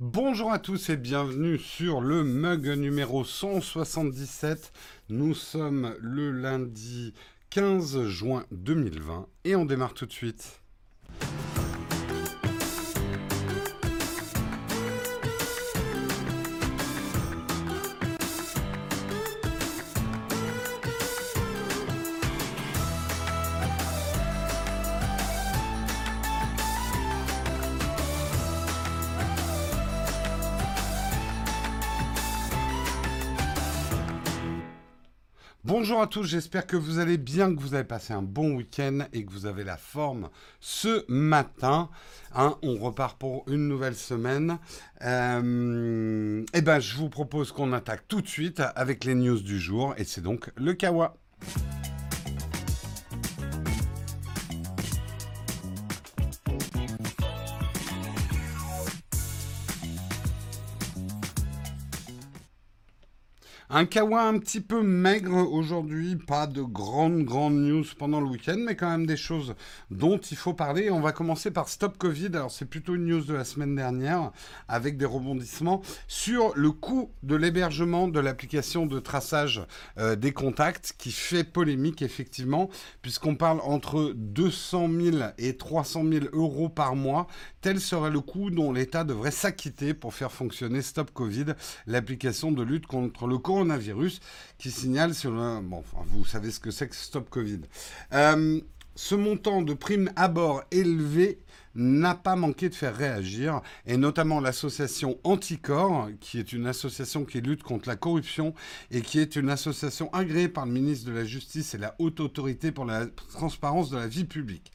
Bonjour à tous et bienvenue sur le mug numéro 177. Nous sommes le lundi 15 juin 2020 et on démarre tout de suite. Bonjour à tous, j'espère que vous allez bien, que vous avez passé un bon week-end et que vous avez la forme ce matin. Hein, on repart pour une nouvelle semaine. Euh, eh ben, je vous propose qu'on attaque tout de suite avec les news du jour et c'est donc le Kawa. Un kawa un petit peu maigre aujourd'hui, pas de grandes, grandes news pendant le week-end, mais quand même des choses dont il faut parler. On va commencer par Stop Covid. Alors c'est plutôt une news de la semaine dernière, avec des rebondissements sur le coût de l'hébergement de l'application de traçage euh, des contacts, qui fait polémique effectivement, puisqu'on parle entre 200 000 et 300 000 euros par mois. Tel serait le coût dont l'État devrait s'acquitter pour faire fonctionner Stop Covid, l'application de lutte contre le coronavirus coronavirus qui signale sur le... Bon, vous savez ce que c'est que Stop Covid. Euh, ce montant de primes à bord élevé n'a pas manqué de faire réagir, et notamment l'association Anticor, qui est une association qui lutte contre la corruption et qui est une association agréée par le ministre de la Justice et la Haute Autorité pour la transparence de la vie publique.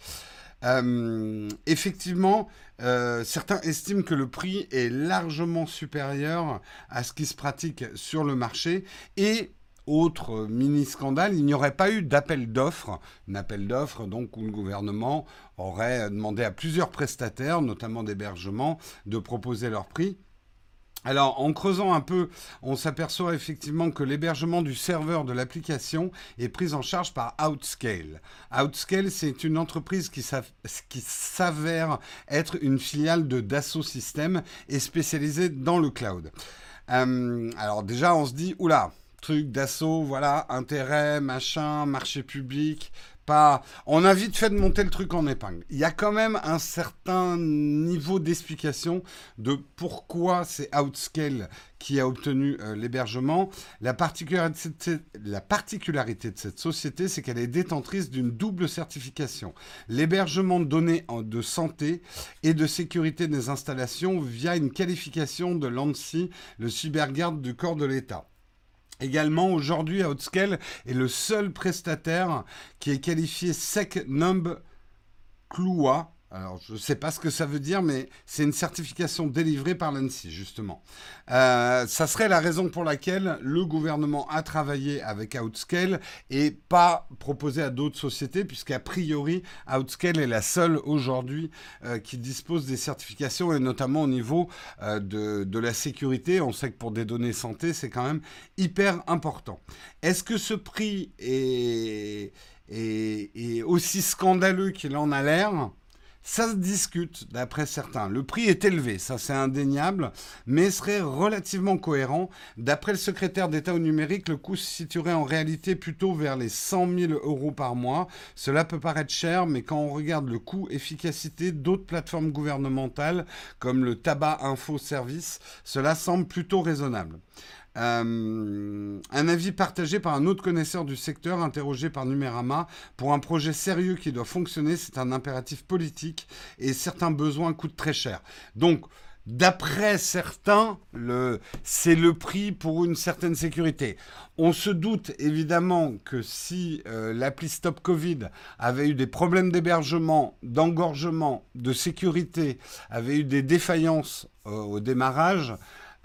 Euh, effectivement, euh, certains estiment que le prix est largement supérieur à ce qui se pratique sur le marché et autre mini-scandale, il n'y aurait pas eu d'appel d'offres, un appel d'offres donc où le gouvernement aurait demandé à plusieurs prestataires, notamment d'hébergement, de proposer leur prix. Alors, en creusant un peu, on s'aperçoit effectivement que l'hébergement du serveur de l'application est pris en charge par Outscale. Outscale, c'est une entreprise qui s'avère être une filiale de Dassault Systèmes et spécialisée dans le cloud. Euh, alors déjà, on se dit, oula, truc d'assaut, voilà, intérêt, machin, marché public, on a vite fait de monter le truc en épingle. Il y a quand même un certain niveau d'explication de pourquoi c'est Outscale qui a obtenu euh, l'hébergement. La particularité, la particularité de cette société, c'est qu'elle est détentrice d'une double certification. L'hébergement de données de santé et de sécurité des installations via une qualification de l'ANSI, le cybergarde du corps de l'État. Également, aujourd'hui, Outscale est le seul prestataire qui est qualifié SecNumb Cloua alors, je ne sais pas ce que ça veut dire, mais c'est une certification délivrée par l'ANSI, justement. Euh, ça serait la raison pour laquelle le gouvernement a travaillé avec Outscale et pas proposé à d'autres sociétés, puisqu'a priori, Outscale est la seule aujourd'hui euh, qui dispose des certifications, et notamment au niveau euh, de, la sécurité. On sait que pour des données santé, c'est quand même hyper important. Est-ce que ce prix est aussi scandaleux qu'il en a l'air? Ça se discute, d'après certains. Le prix est élevé, ça c'est indéniable, mais serait relativement cohérent. D'après le secrétaire d'État au numérique, le coût se situerait en réalité plutôt vers les 100 000 euros par mois. Cela peut paraître cher, mais quand on regarde le coût efficacité d'autres plateformes gouvernementales, comme le tabac info service, cela semble plutôt raisonnable. Euh, un avis partagé par un autre connaisseur du secteur interrogé par Numérama. Pour un projet sérieux qui doit fonctionner, c'est un impératif politique et certains besoins coûtent très cher. Donc, D'après certains, c'est le prix pour une certaine sécurité. On se doute évidemment que si euh, l'appli Stop Covid avait eu des problèmes d'hébergement, d'engorgement, de sécurité, avait eu des défaillances euh, au démarrage,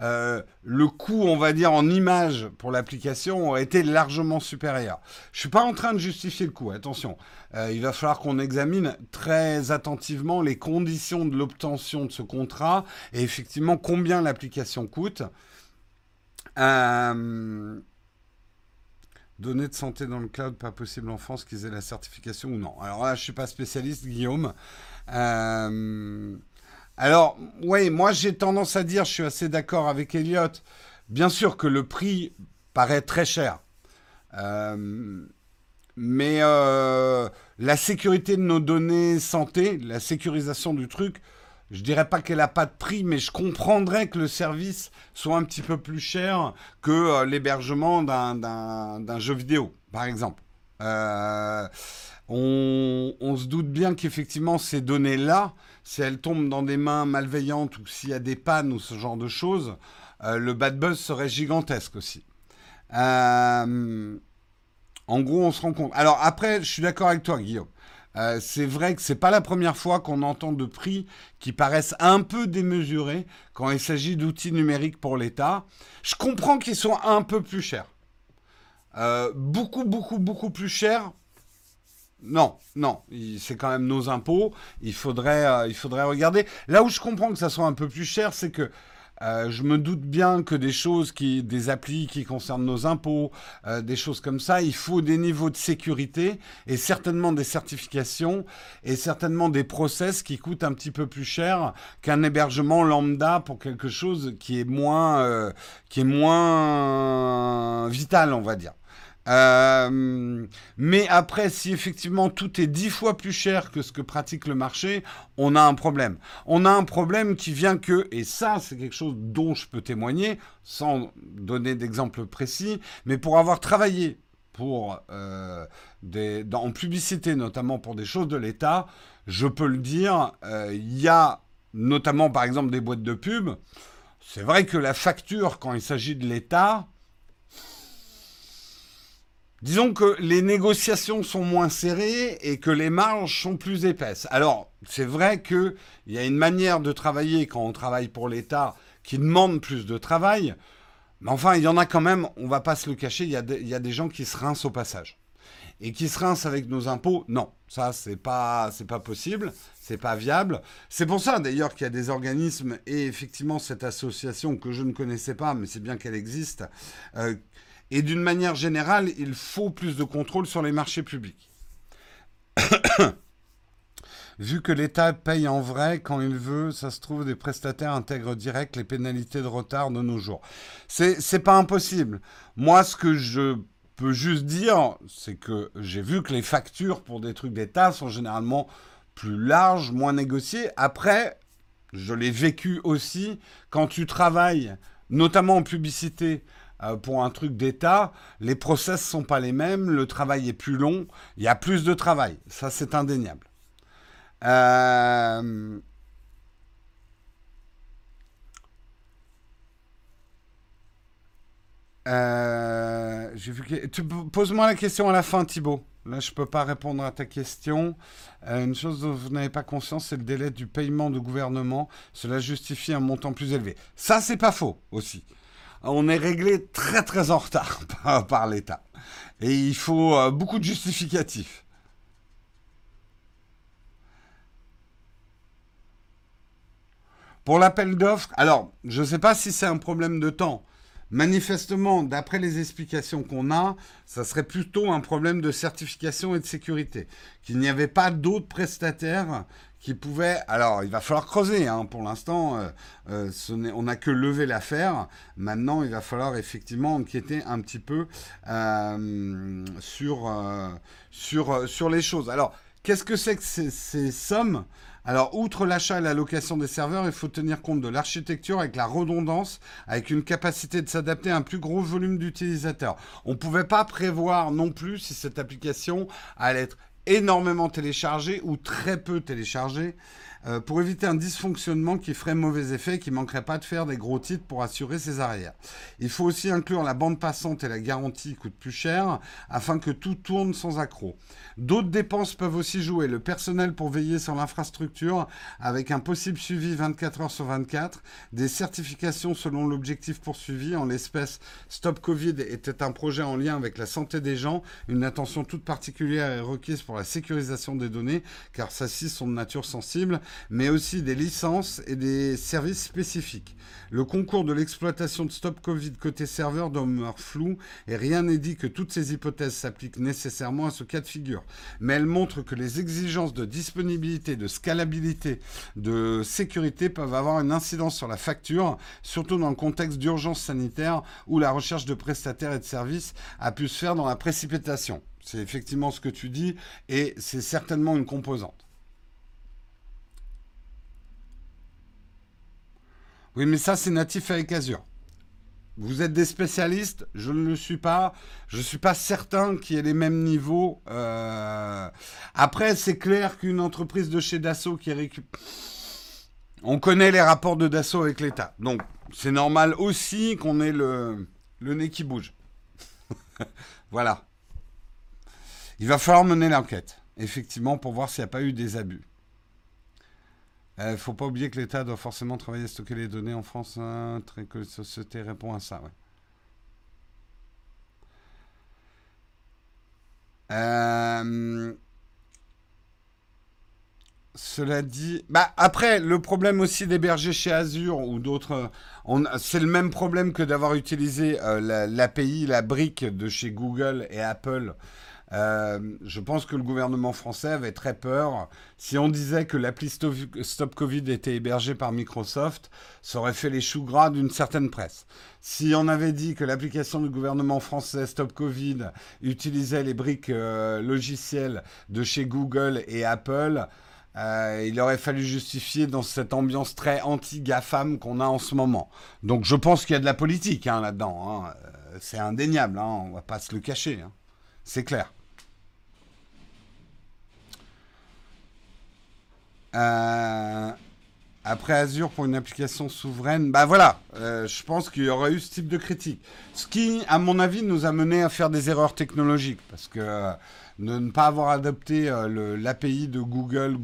euh, le coût, on va dire, en image pour l'application aurait été largement supérieur. Je ne suis pas en train de justifier le coût, attention. Euh, il va falloir qu'on examine très attentivement les conditions de l'obtention de ce contrat et effectivement combien l'application coûte. Euh, données de santé dans le cloud, pas possible en France qu'ils aient la certification ou non. Alors là, je ne suis pas spécialiste, Guillaume. Alors, oui, moi j'ai tendance à dire, je suis assez d'accord avec Elliot, bien sûr que le prix paraît très cher. Euh, mais euh, la sécurité de nos données santé, la sécurisation du truc, je dirais pas qu'elle n'a pas de prix, mais je comprendrais que le service soit un petit peu plus cher que euh, l'hébergement d'un jeu vidéo, par exemple. on, on, se doute bien qu'effectivement ces données-là, si elles tombent dans des mains malveillantes ou s'il y a des pannes ou ce genre de choses, le bad buzz serait gigantesque aussi. Euh, en gros, on se rend compte. Alors après, je suis d'accord avec toi, Guillaume. Euh, c'est vrai que c'est pas la première fois qu'on entend de prix qui paraissent un peu démesurés quand il s'agit d'outils numériques pour l'État. Je comprends qu'ils soient un peu plus chers. Euh, beaucoup, beaucoup, beaucoup plus chers. Non, non, c'est quand même nos impôts. Il faudrait, il faudrait regarder. Là où je comprends que ça soit un peu plus cher, c'est que euh, je me doute bien que des choses qui, des applis qui concernent nos impôts, euh, des choses comme ça, il faut des niveaux de sécurité et certainement des certifications et certainement des process qui coûtent un petit peu plus cher qu'un hébergement lambda pour quelque chose qui est moins, euh, qui est moins vital, on va dire. Euh, mais après, si effectivement tout est dix fois plus cher que ce que pratique le marché, on a un problème. On a un problème qui vient que, et ça c'est quelque chose dont je peux témoigner, sans donner d'exemple précis, mais pour avoir travaillé pour euh, des, en publicité, notamment pour des choses de l'État, je peux le dire, euh, il y a notamment par exemple des boîtes de pub. C'est vrai que la facture, quand il s'agit de l'État, Disons que les négociations sont moins serrées et que les marges sont plus épaisses. Alors, c'est vrai qu'il y a une manière de travailler quand on travaille pour l'État qui demande plus de travail. Mais enfin, il y en a quand même, on va pas se le cacher, il y a, des gens qui se rincent au passage. Et qui se rincent avec nos impôts, non. Ça, c'est pas, pas possible, c'est pas viable. C'est pour ça, d'ailleurs, qu'il y a des organismes et effectivement cette association que je ne connaissais pas, mais c'est bien qu'elle existe, euh, et d'une manière générale, il faut plus de contrôle sur les marchés publics. Vu que l'État paye en vrai quand il veut, ça se trouve, des prestataires intègrent direct les pénalités de retard de nos jours. C'est, pas impossible. Moi, ce que je peux juste dire, c'est que j'ai vu que les factures pour des trucs d'État sont généralement plus larges, moins négociées. Après, je l'ai vécu aussi quand tu travailles, notamment en publicité, euh, pour un truc d'État, les process sont pas les mêmes, le travail est plus long, il y a plus de travail, ça c'est indéniable. Euh, euh, vu Pose-moi la question à la fin, Thibaut. Là, je ne peux pas répondre à ta question. une chose dont vous n'avez pas conscience, c'est le délai du paiement de gouvernement. Cela justifie un montant plus élevé. Ça, c'est pas faux aussi on est réglé très très en retard par, l'État. Et il faut euh, beaucoup de justificatifs. Pour l'appel d'offres, alors, je ne sais pas si c'est un problème de temps. Manifestement, d'après les explications qu'on a, ça serait plutôt un problème de certification et de sécurité. Qu'il n'y avait pas d'autres prestataires qui pouvait. Alors, il va falloir creuser. Hein. Pour l'instant, euh, euh, on n'a que levé l'affaire. Maintenant, il va falloir effectivement enquêter un petit peu euh, sur, sur, sur les choses. Alors, qu'est-ce que c'est que ces, sommes alors, outre l'achat et la location des serveurs, il faut tenir compte de l'architecture avec la redondance, avec une capacité de s'adapter à un plus gros volume d'utilisateurs. On ne pouvait pas prévoir non plus si cette application allait être énormément téléchargé ou très peu téléchargé euh, pour éviter un dysfonctionnement qui ferait mauvais effet, qui manquerait pas de faire des gros titres pour assurer ses arrières. Il faut aussi inclure la bande passante et la garantie qui coûtent plus cher afin que tout tourne sans accroc. D'autres dépenses peuvent aussi jouer. Le personnel pour veiller sur l'infrastructure avec un possible suivi 24 heures sur 24, des certifications selon l'objectif poursuivi. En l'espèce, Stop Covid était un projet en lien avec la santé des gens. Une attention toute particulière est requise pour la sécurisation des données car celles-ci sont de nature sensible mais aussi des licences et des services spécifiques. Le concours de l'exploitation de Stop Covid côté serveur demeure flou et rien n'est dit que toutes ces hypothèses s'appliquent nécessairement à ce cas de figure. Mais elles montrent que les exigences de disponibilité, de scalabilité, de sécurité peuvent avoir une incidence sur la facture, surtout dans le contexte d'urgence sanitaire où la recherche de prestataires et de services a pu se faire dans la précipitation. C'est effectivement ce que tu dis et c'est certainement une composante. Oui, mais ça, c'est natif avec Azure. Vous êtes des spécialistes, je ne le suis pas. Je ne suis pas certain qu'il y ait les mêmes niveaux. Euh, après, c'est clair qu'une entreprise de chez Dassault qui récupère... On connaît les rapports de Dassault avec l'État. Donc, c'est normal aussi qu'on ait le, le nez qui bouge. voilà. Il va falloir mener l'enquête, effectivement, pour voir s'il n'y a pas eu des abus. Il euh, ne faut pas oublier que l'État doit forcément travailler à stocker les données en France. Hein, très que la société répond à ça. Euh, cela dit, bah après le problème aussi d'héberger chez Azure ou d'autres, c'est le même problème que d'avoir utilisé euh, l'API, la brique de chez Google et Apple euh, je pense que le gouvernement français avait très peur. Si on disait que l'appli Stop Covid était hébergée par Microsoft, ça aurait fait les choux gras d'une certaine presse. Si on avait dit que l'application du gouvernement français Stop Covid utilisait les briques euh, logicielles de chez Google et Apple, euh, il aurait fallu justifier dans cette ambiance très anti-GAFAM qu'on a en ce moment. Donc je pense qu'il y a de la politique hein, là-dedans. Hein. C'est indéniable, hein, on va pas se le cacher. C'est clair. Euh, après Azure pour une application souveraine, bah voilà, euh, je pense qu'il y aurait eu ce type de critique. Ce qui, à mon avis, nous a mené à faire des erreurs technologiques, parce que euh, ne pas avoir adopté l'API de Google,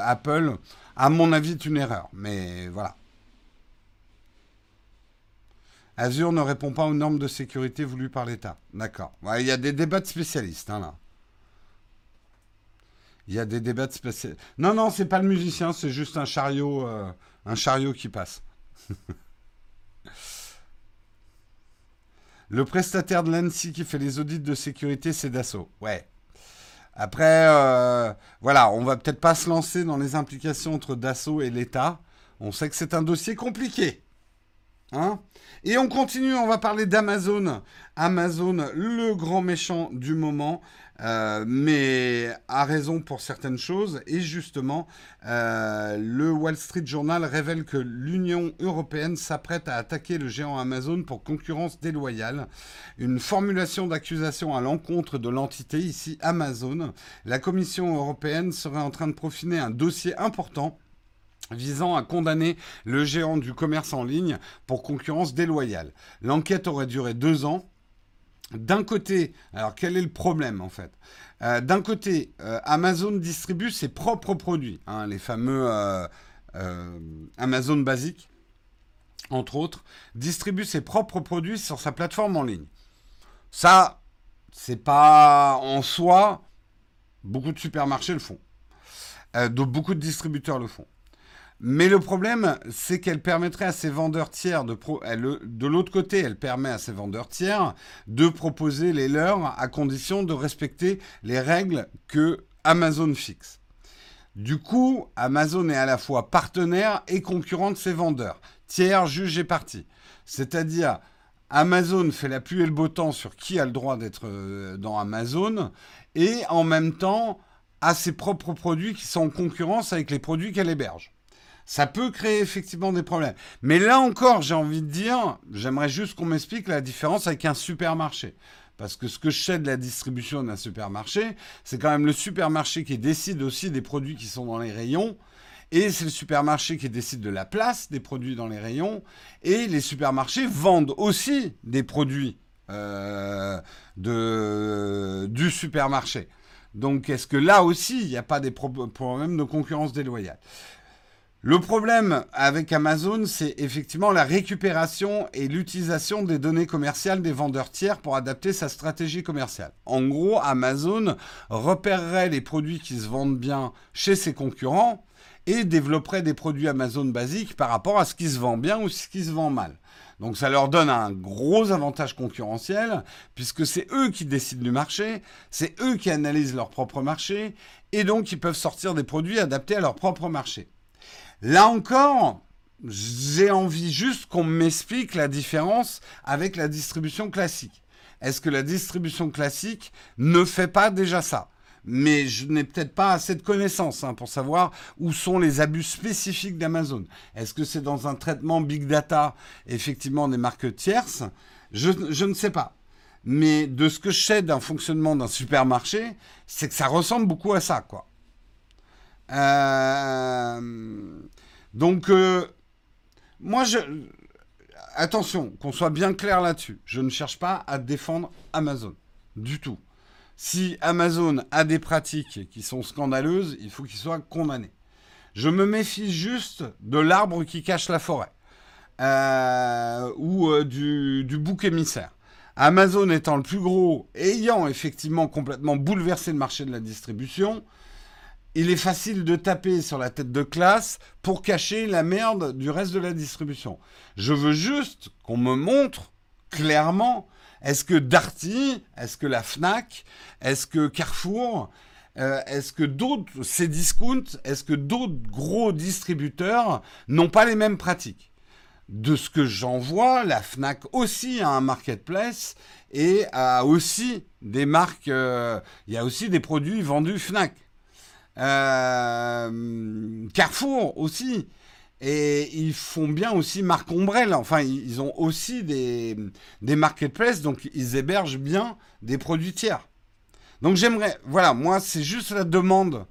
Apple, à mon avis, est une erreur. Mais voilà. Azure ne répond pas aux normes de sécurité voulues par l'État. D'accord. Il y a des débats de spécialistes hein, là. Il y a des débats spéciaux. Non, non, c'est pas le musicien, c'est juste un chariot, euh, un chariot qui passe. le prestataire de l'ANSI qui fait les audits de sécurité, c'est Dassault. Ouais. Après, euh, voilà, on va peut-être pas se lancer dans les implications entre Dassault et l'État. On sait que c'est un dossier compliqué. Hein et on continue, on va parler d'Amazon. Amazon, le grand méchant du moment. Euh, mais a raison pour certaines choses. Et justement, euh, le Wall Street Journal révèle que l'Union européenne s'apprête à attaquer le géant Amazon pour concurrence déloyale. Une formulation d'accusation à l'encontre de l'entité, ici Amazon. La Commission européenne serait en train de profiner un dossier important visant à condamner le géant du commerce en ligne pour concurrence déloyale. L'enquête aurait duré deux ans d'un côté, alors quel est le problème en fait? Euh, D'un côté, euh, Amazon distribue ses propres produits, hein, les fameux euh, Amazon basiques, entre autres, distribue ses propres produits sur sa plateforme en ligne. Ça, c'est pas en soi, beaucoup de supermarchés le font. beaucoup de distributeurs le font. Mais le problème, c'est qu'elle permettrait à ces vendeurs tiers de pro de l'autre côté, elle permet à ces vendeurs tiers de proposer les leurs à condition de respecter les règles que Amazon fixe. Du coup, Amazon est à la fois partenaire et concurrent de ses vendeurs, tiers, juge et partie. C'est-à-dire, Amazon fait la pluie et le beau temps sur qui a le droit d'être euh, dans Amazon et en même temps a ses propres produits qui sont en concurrence avec les produits qu'elle héberge ça peut créer effectivement des problèmes. Mais là encore, j'ai envie de dire, j'aimerais juste qu'on m'explique la différence avec un supermarché. Parce que ce que je sais de la distribution d'un supermarché, c'est quand même le supermarché qui décide aussi des produits qui sont dans les rayons. Et c'est le supermarché qui décide de la place des produits dans les rayons. Et les supermarchés vendent aussi des produits euh, de, du supermarché. Donc est-ce que là aussi, il n'y a pas des problèmes de concurrence déloyale? Le problème avec Amazon, c'est effectivement la récupération et l'utilisation des données commerciales des vendeurs tiers pour adapter sa stratégie commerciale. En gros, Amazon repérerait les produits qui se vendent bien chez ses concurrents et développeraient des produits Amazon basiques par rapport à ce qui se vend bien ou ce qui se vend mal. Donc ça leur donne un gros avantage concurrentiel, puisque c'est eux qui décident du marché, c'est eux qui analysent leur propre marché, et donc ils peuvent sortir des produits adaptés à leur propre marché. Là encore, j'ai envie juste qu'on m'explique la différence avec la distribution classique. Est-ce que la distribution classique ne fait pas déjà ça? Mais je n'ai peut-être pas assez de connaissances hein, pour savoir où sont les abus spécifiques d'Amazon. Est-ce que c'est dans un traitement big data, effectivement, des marques tierces? Je, je, ne sais pas. Mais de ce que je sais d'un fonctionnement d'un supermarché, c'est que ça ressemble beaucoup à ça, quoi. Euh, donc, euh, moi, je, attention, qu'on soit bien clair là-dessus. Je ne cherche pas à défendre Amazon. Du tout. Si Amazon a des pratiques qui sont scandaleuses, il faut qu'il soit condamné. Je me méfie juste de l'arbre qui cache la forêt. Euh, ou du, du bouc émissaire. Amazon étant le plus gros, ayant effectivement complètement bouleversé le marché de la distribution, il est facile de taper sur la tête de classe pour cacher la merde du reste de la distribution. Je veux juste qu'on me montre clairement est-ce que Darty, est-ce que la Fnac, est-ce que Carrefour, euh, est-ce que d'autres, ces discounts, est-ce que d'autres gros distributeurs n'ont pas les mêmes pratiques? De ce que j'en vois, la Fnac aussi a un marketplace et a aussi des marques, euh, il y a aussi des produits vendus Fnac. Euh, Carrefour aussi. Et ils font bien aussi marque ombrelle. Enfin, ils ont aussi des, des marketplaces, donc ils hébergent bien des produits tiers. Donc j'aimerais, voilà, moi c'est juste la demande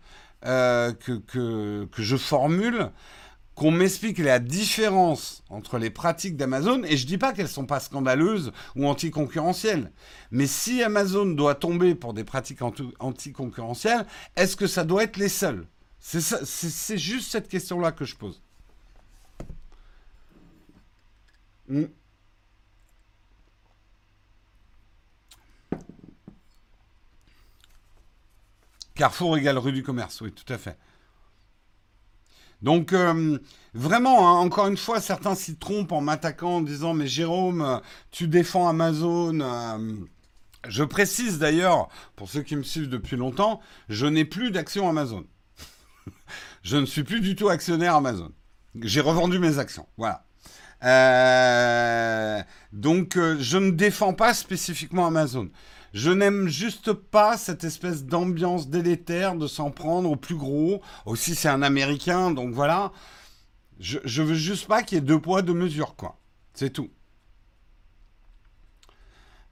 euh, que, que, que, je formule, qu'on m'explique la différence entre les pratiques d'Amazon, et je dis pas qu'elles sont pas scandaleuses ou anticoncurrentielles, mais si Amazon doit tomber pour des pratiques anticoncurrentielles, est-ce que ça doit être les seuls? C'est juste cette question-là que je pose. Hmm. Carrefour égale rue du commerce, oui, tout à fait. Donc, euh, vraiment, hein, encore une fois, certains s'y trompent en m'attaquant en disant Mais Jérôme, tu défends Amazon. Euh, je précise d'ailleurs, pour ceux qui me suivent depuis longtemps, je n'ai plus d'action Amazon. je ne suis plus du tout actionnaire Amazon. J'ai revendu mes actions. Voilà. Euh, donc, je ne défends pas spécifiquement Amazon. Je n'aime juste pas cette espèce d'ambiance délétère de s'en prendre au plus gros. Aussi, c'est un Américain, donc voilà. Je, veux juste pas qu'il y ait deux poids, deux mesures, quoi. C'est tout.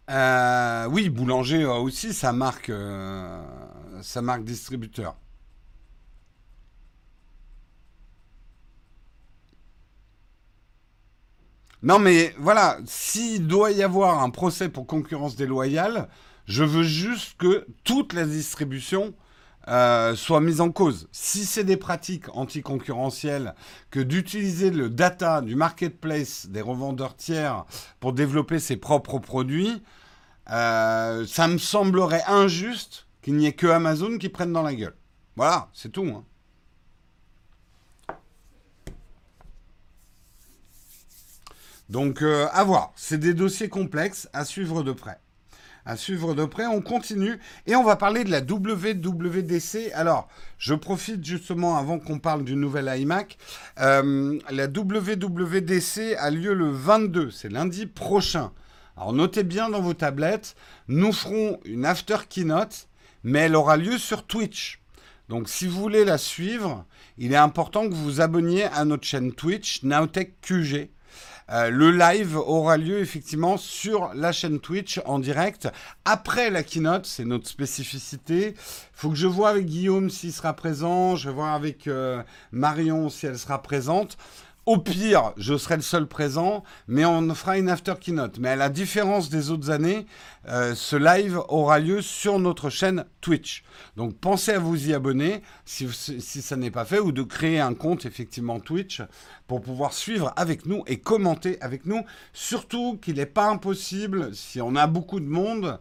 Euh, oui, Boulanger a aussi sa marque, euh, sa marque distributeur. Non, mais voilà, s'il doit y avoir un procès pour concurrence déloyale, je veux juste que toute la distribution euh, soit mise en cause. Si c'est des pratiques anticoncurrentielles que d'utiliser le data du marketplace des revendeurs tiers pour développer ses propres produits, euh, ça me semblerait injuste qu'il n'y ait que Amazon qui prenne dans la gueule. Voilà, c'est tout. Hein. Donc, euh, à voir. C'est des dossiers complexes à suivre de près à suivre de près. On continue et on va parler de la WWDC. Alors, je profite justement avant qu'on parle du nouvel iMac. Euh, la WWDC a lieu le 22, c'est lundi prochain. Alors notez bien dans vos tablettes, nous ferons une after keynote, mais elle aura lieu sur Twitch. Donc si vous voulez la suivre, il est important que vous vous abonniez à notre chaîne Twitch, Nowtech QG. Euh, le live aura lieu effectivement sur la chaîne Twitch en direct après la keynote, c'est notre spécificité. Faut que je vois avec Guillaume s'il sera présent, je vais voir avec euh, Marion si elle sera présente. Au pire, je serai le seul présent, mais on fera une after keynote. Mais à la différence des autres années, euh, ce live aura lieu sur notre chaîne Twitch. Donc pensez à vous y abonner si, si ça n'est pas fait, ou de créer un compte effectivement Twitch pour pouvoir suivre avec nous et commenter avec nous. Surtout qu'il n'est pas impossible, si on a beaucoup de monde,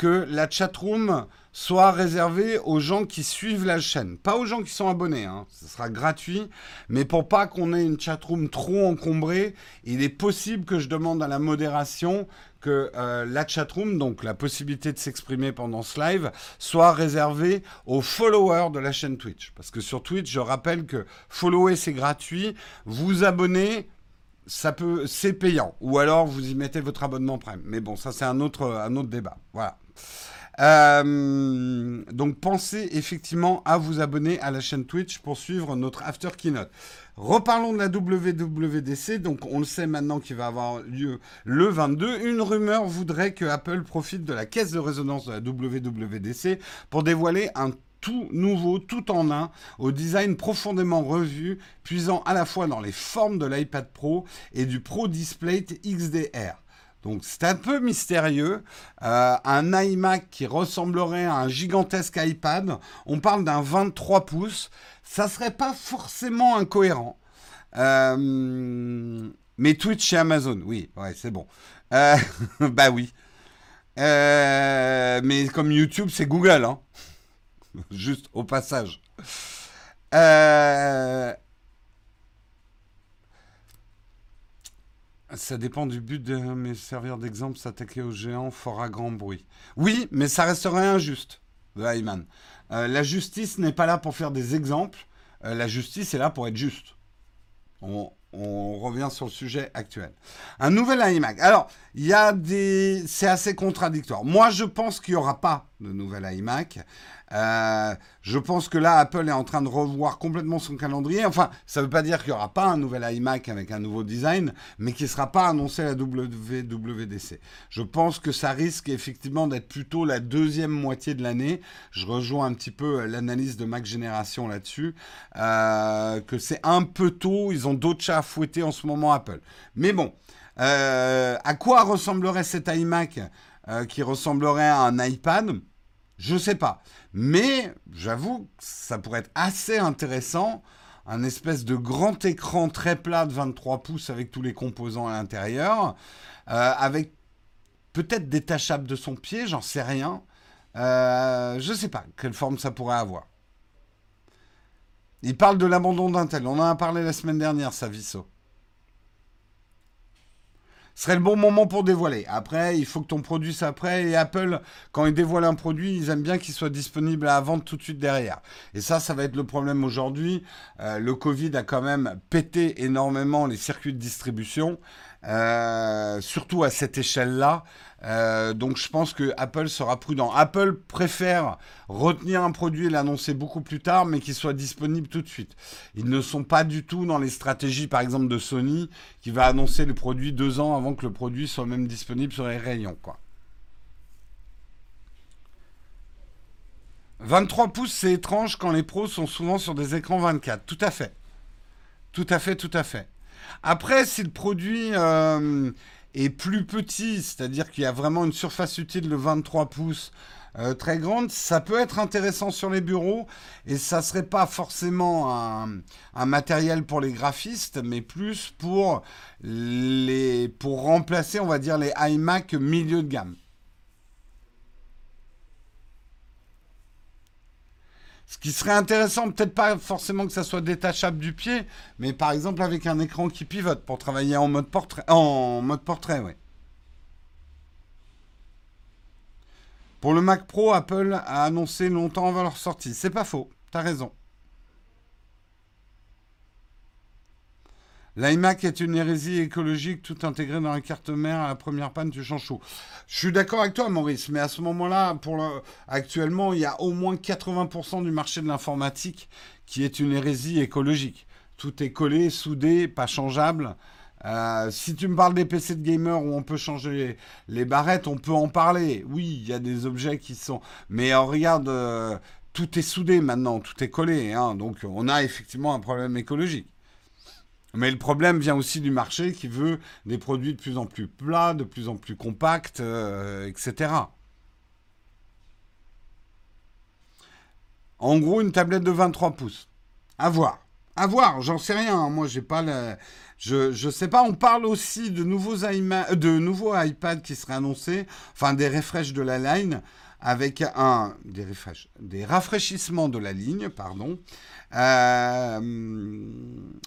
que la chatroom soit réservée aux gens qui suivent la chaîne, pas aux gens qui sont abonnés. Hein. Ce sera gratuit, mais pour pas qu'on ait une chatroom trop encombrée, il est possible que je demande à la modération que euh, la chatroom, donc la possibilité de s'exprimer pendant ce live, soit réservée aux followers de la chaîne Twitch. Parce que sur Twitch, je rappelle que follower c'est gratuit, vous abonner ça peut, c'est payant. Ou alors vous y mettez votre abonnement Prime. Mais bon, ça c'est un autre, un autre débat. Voilà. Euh, donc pensez effectivement à vous abonner à la chaîne Twitch pour suivre notre After Keynote. Reparlons de la WWDC. Donc on le sait maintenant qu'il va avoir lieu le 22. Une rumeur voudrait que Apple profite de la caisse de résonance de la WWDC pour dévoiler un tout nouveau, tout en un, au design profondément revu, puisant à la fois dans les formes de l'iPad Pro et du Pro Display XDR. Donc c'est un peu mystérieux. Euh, un iMac qui ressemblerait à un gigantesque iPad. On parle d'un 23 pouces. Ça serait pas forcément incohérent. Euh, mais Twitch chez Amazon, oui, ouais, c'est bon. Euh, bah oui. mais comme YouTube, c'est Google, hein. Juste au passage. Euh, Ça dépend du but de mes servir d'exemple, s'attaquer aux géants fera grand bruit. Oui, mais ça resterait injuste, Ayman. Euh, la justice n'est pas là pour faire des exemples, euh, la justice est là pour être juste. On, on revient sur le sujet actuel. Un nouvel iMac. Alors, il y a des... C'est assez contradictoire. Moi, je pense qu'il n'y aura pas de nouvel iMac. Euh, je pense que là, Apple est en train de revoir complètement son calendrier. Enfin, ça ne veut pas dire qu'il n'y aura pas un nouvel iMac avec un nouveau design, mais qui ne sera pas annoncé à la WWDC. Je pense que ça risque effectivement d'être plutôt la deuxième moitié de l'année. Je rejoins un petit peu l'analyse de Mac Génération là-dessus, euh, que c'est un peu tôt. Ils ont d'autres chats à fouetter en ce moment, Apple. Mais bon, euh, à quoi ressemblerait cet iMac qui ressemblerait à un iPad? Je sais pas. Mais j'avoue que ça pourrait être assez intéressant. Un espèce de grand écran très plat de 23 pouces avec tous les composants à l'intérieur. Euh, avec peut-être détachable de son pied, j'en sais rien. Euh, je sais pas quelle forme ça pourrait avoir. Il parle de l'abandon d'Intel. On en a parlé la semaine dernière, Saviso serait le bon moment pour dévoiler. Après, il faut que ton produit soit prêt. Et Apple, quand ils dévoilent un produit, ils aiment bien qu'il soit disponible à la vente tout de suite derrière. Et ça, ça va être le problème aujourd'hui. Euh, le Covid a quand même pété énormément les circuits de distribution. Euh, surtout à cette échelle-là. Euh, donc je pense que Apple sera prudent. Apple préfère retenir un produit et l'annoncer beaucoup plus tard, mais qu'il soit disponible tout de suite. Ils ne sont pas du tout dans les stratégies, par exemple, de Sony, qui va annoncer le produit deux ans avant que le produit soit même disponible sur les rayons. Quoi. 23 pouces, c'est étrange quand les pros sont souvent sur des écrans 24. Tout à fait. Tout à fait, tout à fait. Après, si le produit euh, est plus petit, c'est-à-dire qu'il y a vraiment une surface utile de 23 pouces euh, très grande, ça peut être intéressant sur les bureaux et ça serait pas forcément un, matériel pour les graphistes, mais plus pour les pour remplacer, on va dire, les iMac milieu de gamme. Ce qui serait intéressant, peut-être pas forcément que ça soit détachable du pied, mais par exemple avec un écran qui pivote pour travailler en mode portrait. En mode portrait, oui. Pour le Mac Pro, Apple a annoncé longtemps avant leur sortie. C'est pas faux, t'as raison. L'iMac est une hérésie écologique, tout intégré dans la carte mère. À la première panne, tu changes tout. Je suis d'accord avec toi, Maurice, mais à ce moment-là, pour actuellement, il y a au moins 80% du marché de l'informatique qui est une hérésie écologique. Tout est collé, soudé, pas changeable. Euh, si tu me parles des PC de gamer où on peut changer les, barrettes, on peut en parler. Oui, il y a des objets qui sont. Mais regarde, euh, tout est soudé maintenant, tout est collé. Hein. donc on a effectivement un problème écologique. Mais le problème vient aussi du marché qui veut des produits de plus en plus plats, de plus en plus compacts, euh, etc. En gros, une tablette de 23 pouces. À voir. À voir, j'en sais rien. Hein. Moi, j'ai pas le. Je, je sais pas. On parle aussi de nouveaux, de nouveaux iPads qui seraient annoncés, enfin des refresh de la line avec un des rafraîchissements de la ligne, pardon, euh,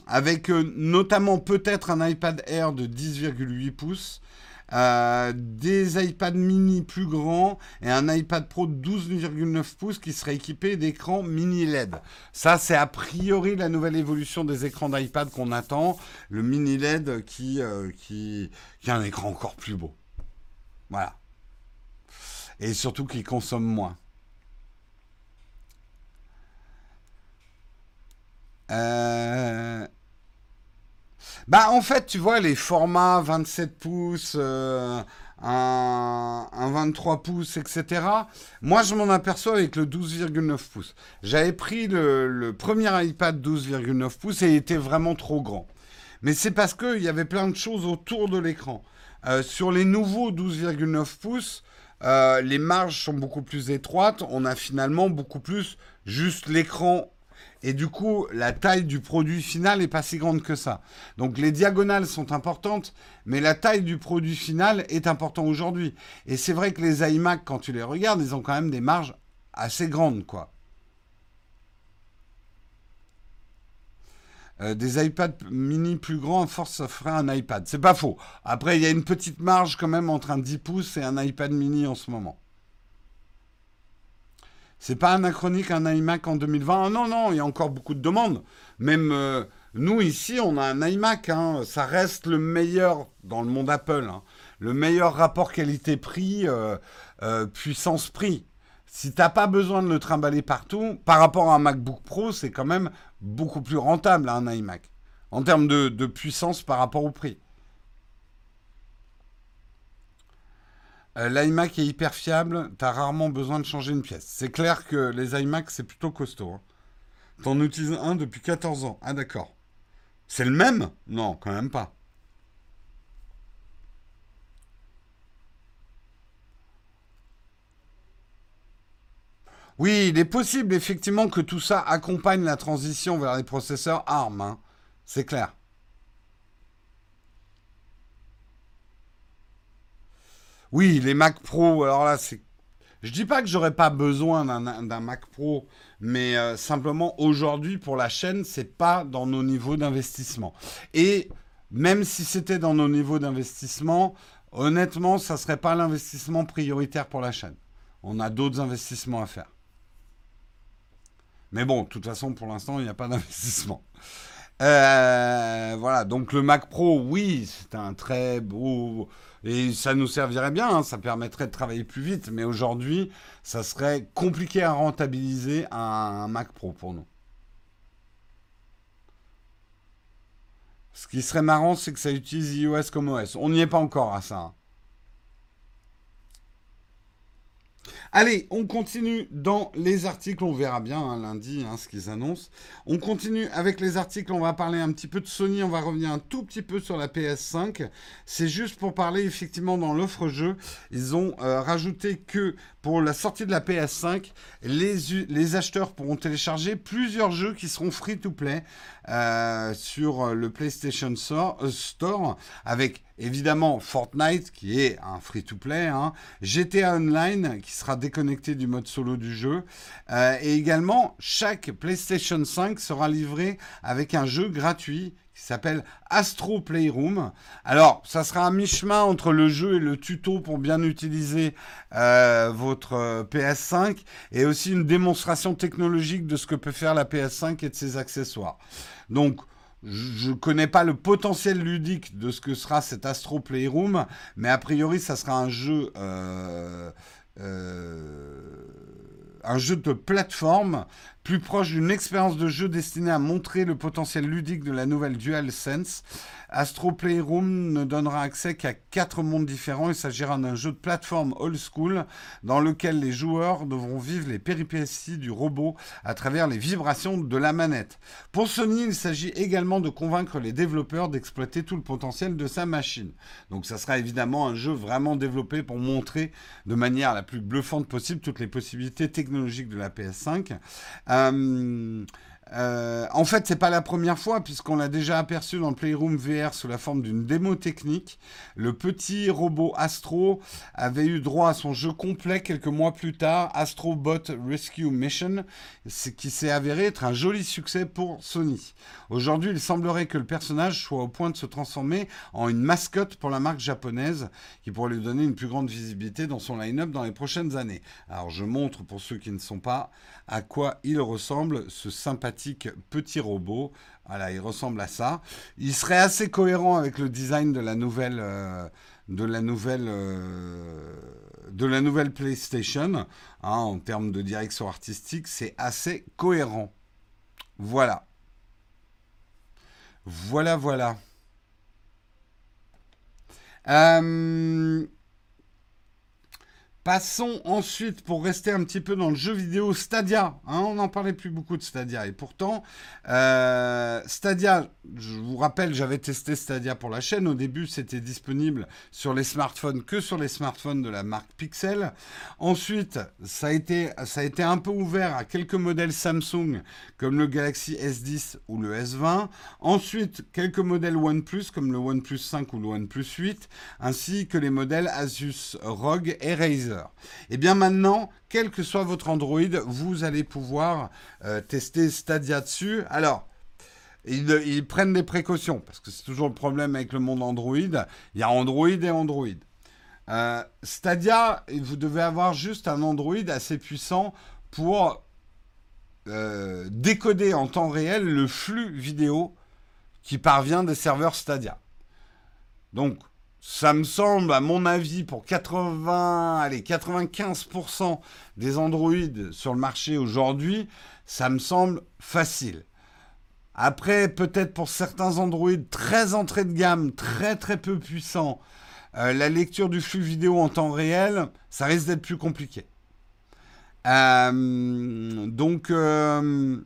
avec euh, notamment peut-être un iPad Air de 10,8 pouces euh, des iPad mini plus grands et un iPad Pro de 12,9 pouces qui serait équipé d'écran mini LED. Ça, c'est a priori la nouvelle évolution des écrans d'iPad qu'on attend. Le mini LED qui, qui, qui a un écran encore plus beau. Voilà. Et surtout qui consomme moins. Euh, bah, en fait, tu vois, les formats 27 pouces, euh, un, 23 pouces, etc. Moi, je m'en aperçois avec le 12,9 pouces. J'avais pris le, premier iPad 12,9 pouces et il était vraiment trop grand. Mais c'est parce qu'il y avait plein de choses autour de l'écran. Euh, sur les nouveaux 12,9 pouces, euh, les marges sont beaucoup plus étroites. On a finalement beaucoup plus juste l'écran et du coup, la taille du produit final n'est pas si grande que ça. Donc les diagonales sont importantes, mais la taille du produit final est importante aujourd'hui. Et c'est vrai que les iMac, quand tu les regardes, ils ont quand même des marges assez grandes, quoi. Euh, des iPads mini plus grands, à force, ça ferait un iPad. C'est pas faux. Après, il y a une petite marge quand même entre un 10 pouces et un iPad mini en ce moment. C'est pas anachronique un iMac en 2020. Ah non, non, il y a encore beaucoup de demandes. Même euh, nous ici, on a un iMac. Hein. Ça reste le meilleur dans le monde Apple. Hein. Le meilleur rapport qualité-prix, euh, puissance-prix. Si t'as pas besoin de le trimballer partout, par rapport à un MacBook Pro, c'est quand même beaucoup plus rentable un iMac. En termes de puissance par rapport au prix. Euh, L'iMac est hyper fiable, t'as rarement besoin de changer une pièce. C'est clair que les iMac, c'est plutôt costaud. Hein. T'en utilises un depuis 14 ans. Ah d'accord. C'est le même? Non, quand même pas. Oui, il est possible effectivement que tout ça accompagne la transition vers les processeurs ARM. Hein. C'est clair. Oui, les Mac Pro, alors là, c'est. Je dis pas que j'aurais pas besoin d'un Mac Pro, mais euh, simplement aujourd'hui pour la chaîne, c'est pas dans nos niveaux d'investissement. Et même si c'était dans nos niveaux d'investissement, honnêtement, ça serait pas l'investissement prioritaire pour la chaîne. On a d'autres investissements à faire. Mais bon, de toute façon, pour l'instant, il n'y a pas d'investissement. Euh, voilà, donc le Mac Pro, oui, c'est un très beau et ça nous servirait bien, hein, ça permettrait de travailler plus vite. Mais aujourd'hui, ça serait compliqué à rentabiliser un, Mac Pro pour nous. Ce qui serait marrant, c'est que ça utilise iOS comme OS. On n'y est pas encore à ça. Hein. Allez, on continue dans les articles. On verra bien hein, lundi hein, ce qu'ils annoncent. On continue avec les articles. On va parler un petit peu de Sony. On va revenir un tout petit peu sur la PS5. C'est juste pour parler effectivement dans l'offre jeu. Ils ont euh, rajouté que pour la sortie de la PS5, les, acheteurs pourront télécharger plusieurs jeux qui seront free to play euh, sur le PlayStation euh, Store avec évidemment Fortnite qui est un free-to-play, hein, GTA Online qui sera déconnecté du mode solo du jeu, euh, et également chaque PlayStation 5 sera livré avec un jeu gratuit qui s'appelle Astro Playroom. Alors, ça sera un mi-chemin entre le jeu et le tuto pour bien utiliser euh, votre euh, PS5 et aussi une démonstration technologique de ce que peut faire la PS5 et de ses accessoires. Donc, je ne connais pas le potentiel ludique de ce que sera cet Astro Playroom, mais a priori, ça sera un jeu, un jeu de plateforme plus proche d'une expérience de jeu destinée à montrer le potentiel ludique de la nouvelle DualSense. Astro Playroom ne donnera accès qu'à quatre mondes différents. Il s'agira d'un jeu de plateforme old school dans lequel les joueurs devront vivre les péripéties du robot à travers les vibrations de la manette. Pour Sony, il s'agit également de convaincre les développeurs d'exploiter tout le potentiel de sa machine. Donc ça sera évidemment un jeu vraiment développé pour montrer de manière la plus bluffante possible toutes les possibilités technologiques de la PS5. Euh, Euh, en fait, c'est pas la première fois puisqu'on l'a déjà aperçu dans le Playroom VR sous la forme d'une démo technique. Le petit robot Astro avait eu droit à son jeu complet quelques mois plus tard, Astro Bot Rescue Mission, qui s'est avéré être un joli succès pour Sony. Aujourd'hui, il semblerait que le personnage soit au point de se transformer en une mascotte pour la marque japonaise, qui pourrait lui donner une plus grande visibilité dans son line-up dans les prochaines années. Alors, je montre pour ceux qui ne sont pas à quoi il ressemble, ce sympathique petit robot. Voilà, il ressemble à ça. Il serait assez cohérent avec le design de la nouvelle, euh, de la nouvelle, euh, de la nouvelle PlayStation. Hein, en termes de direction artistique, c'est assez cohérent. Voilà. Voilà, voilà. Euh, Passons ensuite, pour rester un petit peu dans le jeu vidéo, Stadia. Hein, on n'en parlait plus beaucoup de Stadia. Et pourtant, euh, Stadia, je vous rappelle, j'avais testé Stadia pour la chaîne. Au début, c'était disponible sur les smartphones que sur les smartphones de la marque Pixel. Ensuite, ça a été, un peu ouvert à quelques modèles Samsung, comme le Galaxy S10 ou le S20. Ensuite, quelques modèles OnePlus, comme le OnePlus 5 ou le OnePlus 8, ainsi que les modèles Asus ROG et Razer. Et eh bien maintenant, quel que soit votre Android, vous allez pouvoir euh, tester Stadia dessus. Alors, ils, prennent des précautions, parce que c'est toujours le problème avec le monde Android. Il y a Android et Android. Euh, Stadia, vous devez avoir juste un Android assez puissant pour euh, décoder en temps réel le flux vidéo qui parvient des serveurs Stadia. Donc, ça me semble, à mon avis, pour 80, allez, 95% des Android sur le marché aujourd'hui, ça me semble facile. Après, peut-être pour certains Android très entrée de gamme, très très peu puissants, euh, la lecture du flux vidéo en temps réel, ça risque d'être plus compliqué. Euh, donc, euh,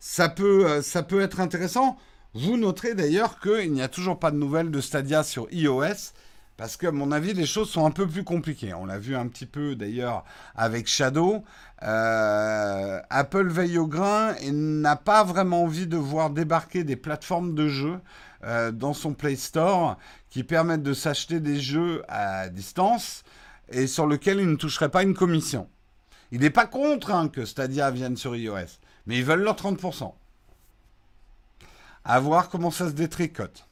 ça, peut, ça peut être intéressant. Vous noterez d'ailleurs qu'il n'y a toujours pas de nouvelles de Stadia sur iOS. Parce que, à mon avis, les choses sont un peu plus compliquées. On l'a vu un petit peu d'ailleurs avec Shadow. Euh, Apple veille au grain et n'a pas vraiment envie de voir débarquer des plateformes de jeux euh, dans son Play Store qui permettent de s'acheter des jeux à distance et sur lesquels il ne toucherait pas une commission. Il n'est pas contre hein, que Stadia vienne sur iOS, mais ils veulent leurs 30%. À voir comment ça se détricote.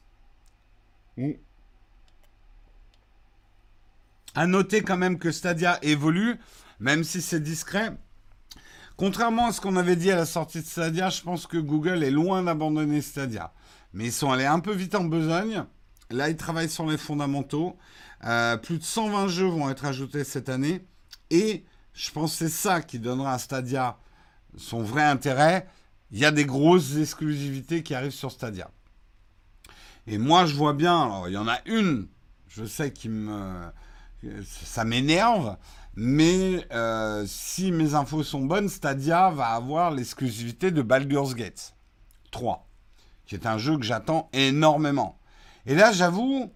Mm. À noter quand même que Stadia évolue, même si c'est discret. Contrairement à ce qu'on avait dit à la sortie de Stadia, je pense que Google est loin d'abandonner Stadia. Mais ils sont allés un peu vite en besogne. Là, ils travaillent sur les fondamentaux. Euh, plus de 120 jeux vont être ajoutés cette année. Et je pense que c'est ça qui donnera à Stadia son vrai intérêt il y a des grosses exclusivités qui arrivent sur Stadia. Et moi, je vois bien, alors il y en a une, je sais qui me. Ça m'énerve, mais euh, si mes infos sont bonnes, Stadia va avoir l'exclusivité de Baldur's Gate 3, qui est un jeu que j'attends énormément. Et là, j'avoue,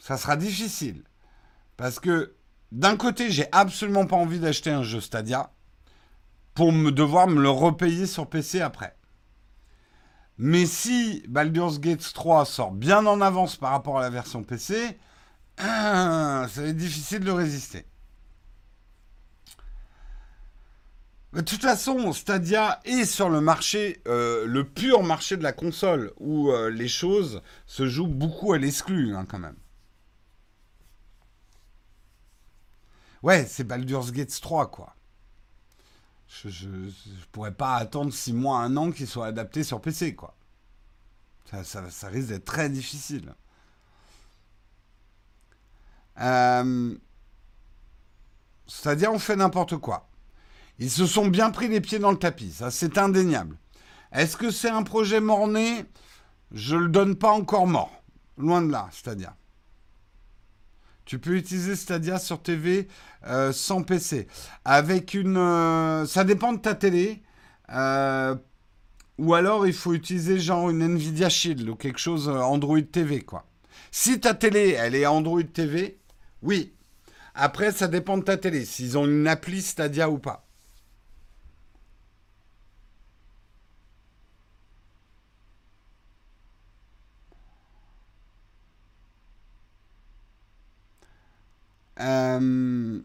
ça sera difficile. Parce que d'un côté, j'ai absolument pas envie d'acheter un jeu Stadia me devoir me le repayer sur PC après. Mais si Baldur's Gate 3 sort bien en avance par rapport à la version PC, ça va être difficile de résister. De toute façon, Stadia est sur le marché, euh, le pur marché de la console, où euh, les choses se jouent beaucoup à l'exclu, hein, quand même. Ouais, c'est Baldur's Gate 3, quoi je ne pourrais pas attendre six mois, un an qu'il soit adapté sur PC, quoi. Ça, risque d'être très difficile. Euh, c'est-à-dire, on fait n'importe quoi. Ils se sont bien pris les pieds dans le tapis, ça c'est indéniable. Est-ce que c'est un projet mort-né Je le donne pas encore mort. Loin de là, c'est-à-dire. Tu peux utiliser Stadia sur TV euh, sans PC. Avec une. Euh, ça dépend de ta télé. Euh, ou alors il faut utiliser genre une Nvidia Shield ou quelque chose Android TV quoi. Si ta télé elle est Android TV, oui. Après ça dépend de ta télé, s'ils ont une appli Stadia ou pas. Euh,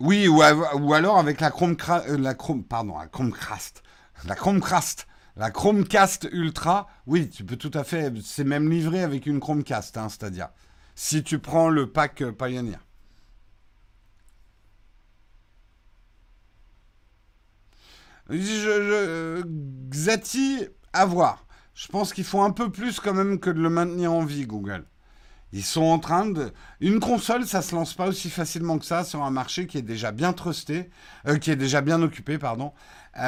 oui, ou, alors avec la Chrome, euh, la Chrome, pardon, la Chromecast, la Chromecast, la Chromecast Ultra. Oui, tu peux tout à fait. C'est même livré avec une Chromecast, hein, c'est-à-dire si tu prends le pack Pioneer. Je, je, Xati, à voir. Je pense qu'il faut un peu plus quand même que de le maintenir en vie, Google. Ils sont en train de... Une console, ça se lance pas aussi facilement que ça sur un marché qui est déjà bien trusté, euh, qui est déjà bien occupé, pardon. Euh...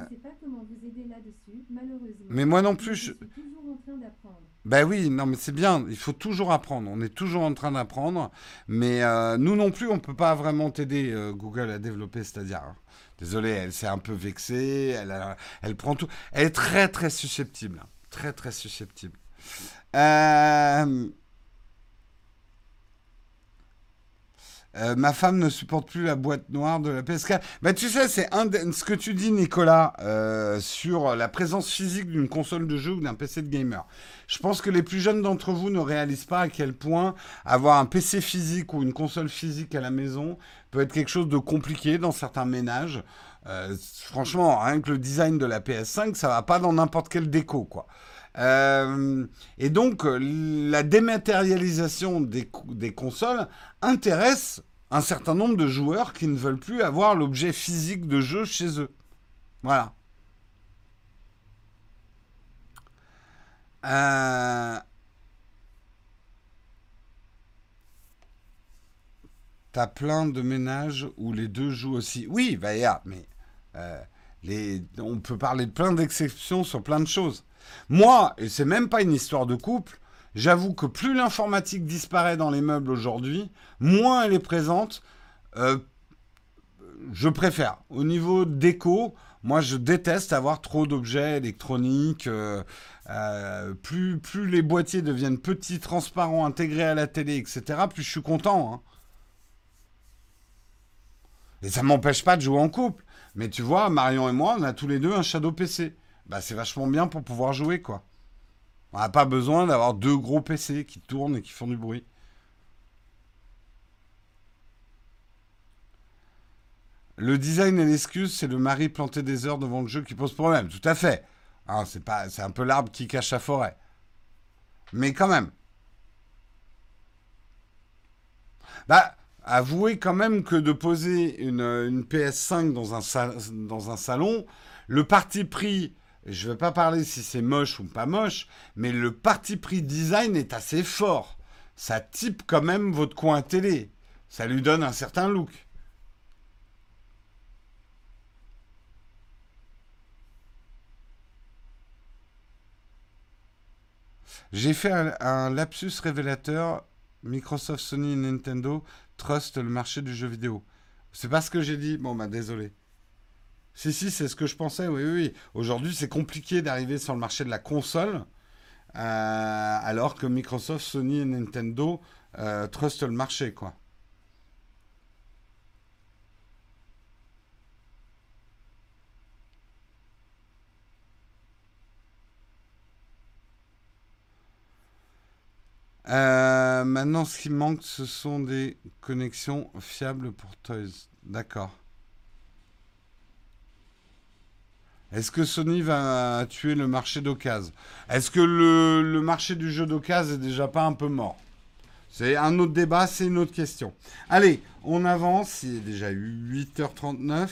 Je ne sais pas comment vous aider là-dessus, malheureusement. Mais moi non plus, je... suis toujours en train d'apprendre. Ben oui, non, mais c'est bien, il faut toujours apprendre. On est toujours en train d'apprendre. Mais euh, nous non plus, on ne peut pas vraiment t'aider, Google, à développer Stadia. Hein. Désolé, elle s'est un peu vexée, elle, elle prend tout. Elle est très, très susceptible. Très, très susceptible. Euh, euh, ma femme ne supporte plus la boîte noire de la PS4. Bah, tu sais, c'est ce que tu dis, Nicolas, euh, sur la présence physique d'une console de jeu ou d'un PC de gamer. Je pense que les plus jeunes d'entre vous ne réalisent pas à quel point avoir un PC physique ou une console physique à la maison peut être quelque chose de compliqué dans certains ménages. franchement, rien que le design de la PS5, ça va pas dans n'importe quel déco, quoi. Euh, et donc, la dématérialisation des, des, consoles intéresse un certain nombre de joueurs qui ne veulent plus avoir l'objet physique de jeu chez eux. Voilà. Euh... T'as plein de ménages où les deux jouent aussi. Oui, bah, mais euh, les... on peut parler de plein d'exceptions sur plein de choses. Moi, et c'est même pas une histoire de couple, j'avoue que plus l'informatique disparaît dans les meubles aujourd'hui, moins elle est présente. Euh, je préfère. Au niveau déco, moi je déteste avoir trop d'objets électroniques. Euh, euh, plus, plus les boîtiers deviennent petits, transparents, intégrés à la télé, etc., plus je suis content. Hein. Et ça m'empêche pas de jouer en couple. Mais tu vois, Marion et moi, on a tous les deux un Shadow PC bah, c'est vachement bien pour pouvoir jouer, quoi. On n'a pas besoin d'avoir deux gros PC qui tournent et qui font du bruit. Le design et l'excuse, c'est le mari planté des heures devant le jeu qui pose problème. Tout à fait. Hein, c'est un peu l'arbre qui cache la forêt. Mais quand même. Bah, avouez quand même que de poser une, PS5 dans un, dans un salon, le parti pris je ne vais pas parler si c'est moche ou pas moche, mais le parti pris design est assez fort. Ça type quand même votre coin télé. Ça lui donne un certain look. J'ai fait un, lapsus révélateur. Microsoft, Sony Nintendo trust le marché du jeu vidéo. C'est pas ce que j'ai dit. Bon, bah désolé. Si, si, c'est ce que je pensais, oui, oui. Aujourd'hui, c'est compliqué d'arriver sur le marché de la console, euh, alors que Microsoft, Sony et Nintendo euh, trustent le marché, quoi. Euh, maintenant, ce qui manque, ce sont des connexions fiables pour Toys. D'accord. Est-ce que Sony va tuer le marché d'occasion? Est-ce que le, marché du jeu d'occasion est déjà pas un peu mort? C'est un autre débat, c'est une autre question. Allez, on avance, il est déjà 8h39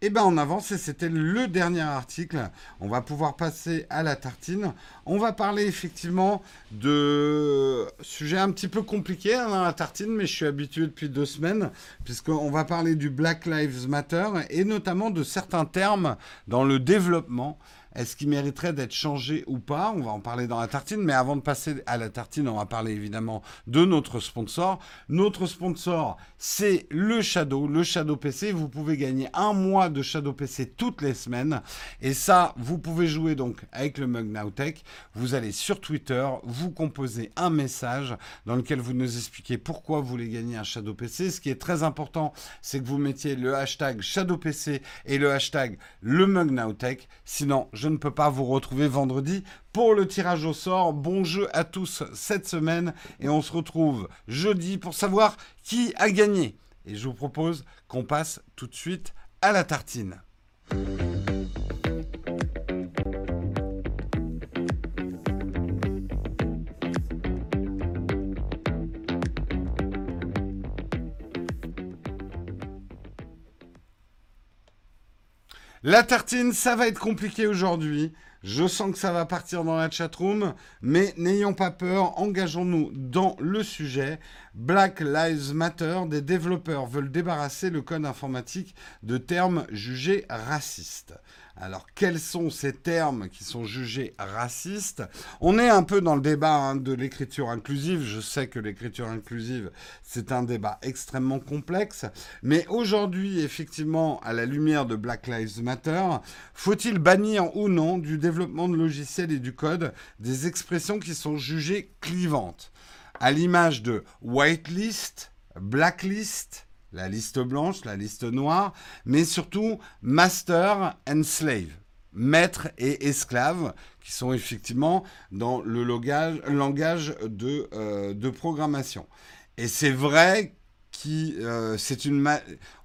eh bien, on avance et c'était le dernier article. On va pouvoir passer à la tartine. On va parler effectivement de sujets un petit peu compliqués hein, dans la tartine, mais je suis habitué depuis deux semaines, puisqu'on va parler du Black Lives Matter et notamment de certains termes dans le développement est-ce qu'il mériterait d'être changé ou pas? On va en parler dans la tartine, mais avant de passer à la tartine, on va parler évidemment de notre sponsor. Notre sponsor, c'est le Shadow, le Shadow PC. Vous pouvez gagner un mois de Shadow PC toutes les semaines. Et ça, vous pouvez jouer donc avec le Mug Nowtech. Vous allez sur Twitter, vous composez un message dans lequel vous nous expliquez pourquoi vous voulez gagner un Shadow PC. Ce qui est très important, c'est que vous mettiez le hashtag Shadow PC et le hashtag le Mug Nowtech. Sinon, je ne peux pas vous retrouver vendredi pour le tirage au sort. Bon jeu à tous cette semaine et on se retrouve jeudi pour savoir qui a gagné. Et je vous propose qu'on passe tout de suite à la tartine. La tartine, ça va être compliqué aujourd'hui. Je sens que ça va partir dans la chatroom, mais n'ayons pas peur, engageons-nous dans le sujet. Black Lives Matter, des développeurs veulent débarrasser le code informatique de termes jugés racistes. Alors, quels sont ces termes qui sont jugés racistes? On est un peu dans le débat hein, de l'écriture inclusive. Je sais que l'écriture inclusive, c'est un débat extrêmement complexe. Mais aujourd'hui, effectivement, à la lumière de Black Lives Matter, faut-il bannir ou non du développement de logiciels et du code des expressions qui sont jugées clivantes? À l'image de whitelist, blacklist, la liste blanche, la liste noire, mais surtout master and slave, maître et esclave, qui sont effectivement dans le langage, de, euh, de programmation. Et c'est vrai qui euh, c'est une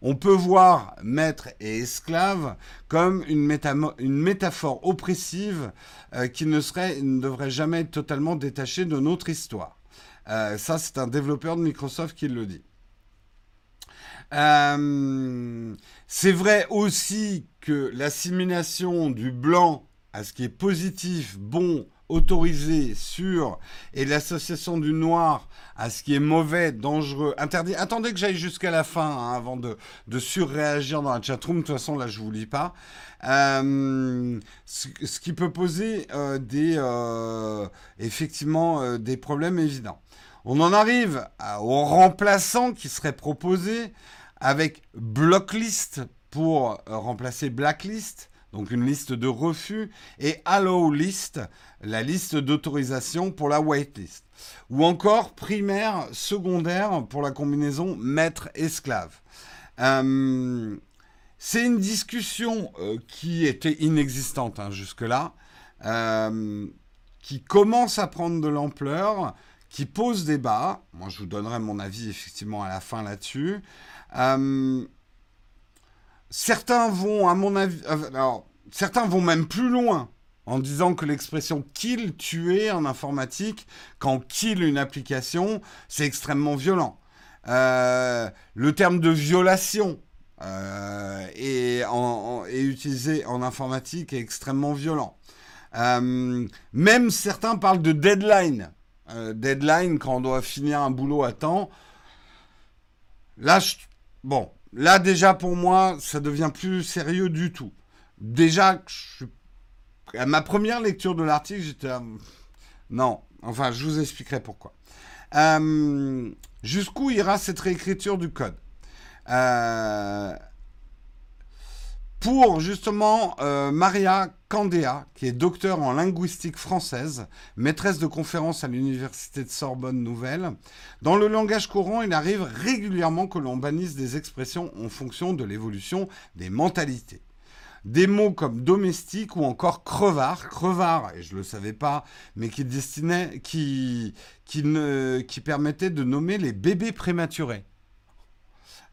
on peut voir maître et esclave comme une, métaphore oppressive euh, qui ne serait ne devrait jamais être totalement détachée de notre histoire. ça c'est un développeur de Microsoft qui le dit. Euh, c'est vrai aussi que l'assimilation du blanc à ce qui est positif, bon, autorisé, sûr, et l'association du noir à ce qui est mauvais, dangereux, interdit. Attendez que j'aille jusqu'à la fin hein, avant de, de, surréagir dans la chatroom. De toute façon, là, je vous lis pas. Euh, ce, qui peut poser euh, des, effectivement des problèmes évidents. On en arrive au remplaçant qui serait proposé avec blocklist pour euh, remplacer blacklist, donc une liste de refus, et allow list, la liste d'autorisation pour la waitlist. Ou encore primaire, secondaire pour la combinaison maître-esclave. Euh, c'est une discussion euh, qui était inexistante hein, jusque-là, qui commence à prendre de l'ampleur, qui pose débat. Moi, je vous donnerai mon avis effectivement à la fin là-dessus. Euh, certains vont, à mon avis, euh, alors, certains vont même plus loin en disant que l'expression kill, tuer en informatique, quand kill une application, c'est extrêmement violent. Euh, le terme de violation est, utilisé en informatique est extrêmement violent. même certains parlent de deadline. Deadline quand on doit finir un boulot à temps. Là, je, Bon, là déjà pour moi, ça devient plus sérieux du tout. Déjà, à ma première lecture de l'article, j'étais... Non, enfin, je vous expliquerai pourquoi. Euh, jusqu'où ira cette réécriture du code? Euh, pour justement euh, Maria Candéa, qui est docteur en linguistique française, maîtresse de conférences à l'université de Sorbonne Nouvelle. Dans le langage courant, il arrive régulièrement que l'on bannisse des expressions en fonction de l'évolution des mentalités. Des mots comme domestique ou encore crevard, crevard, et je ne le savais pas, mais qui destinait, qui, qui, permettait de nommer les bébés prématurés.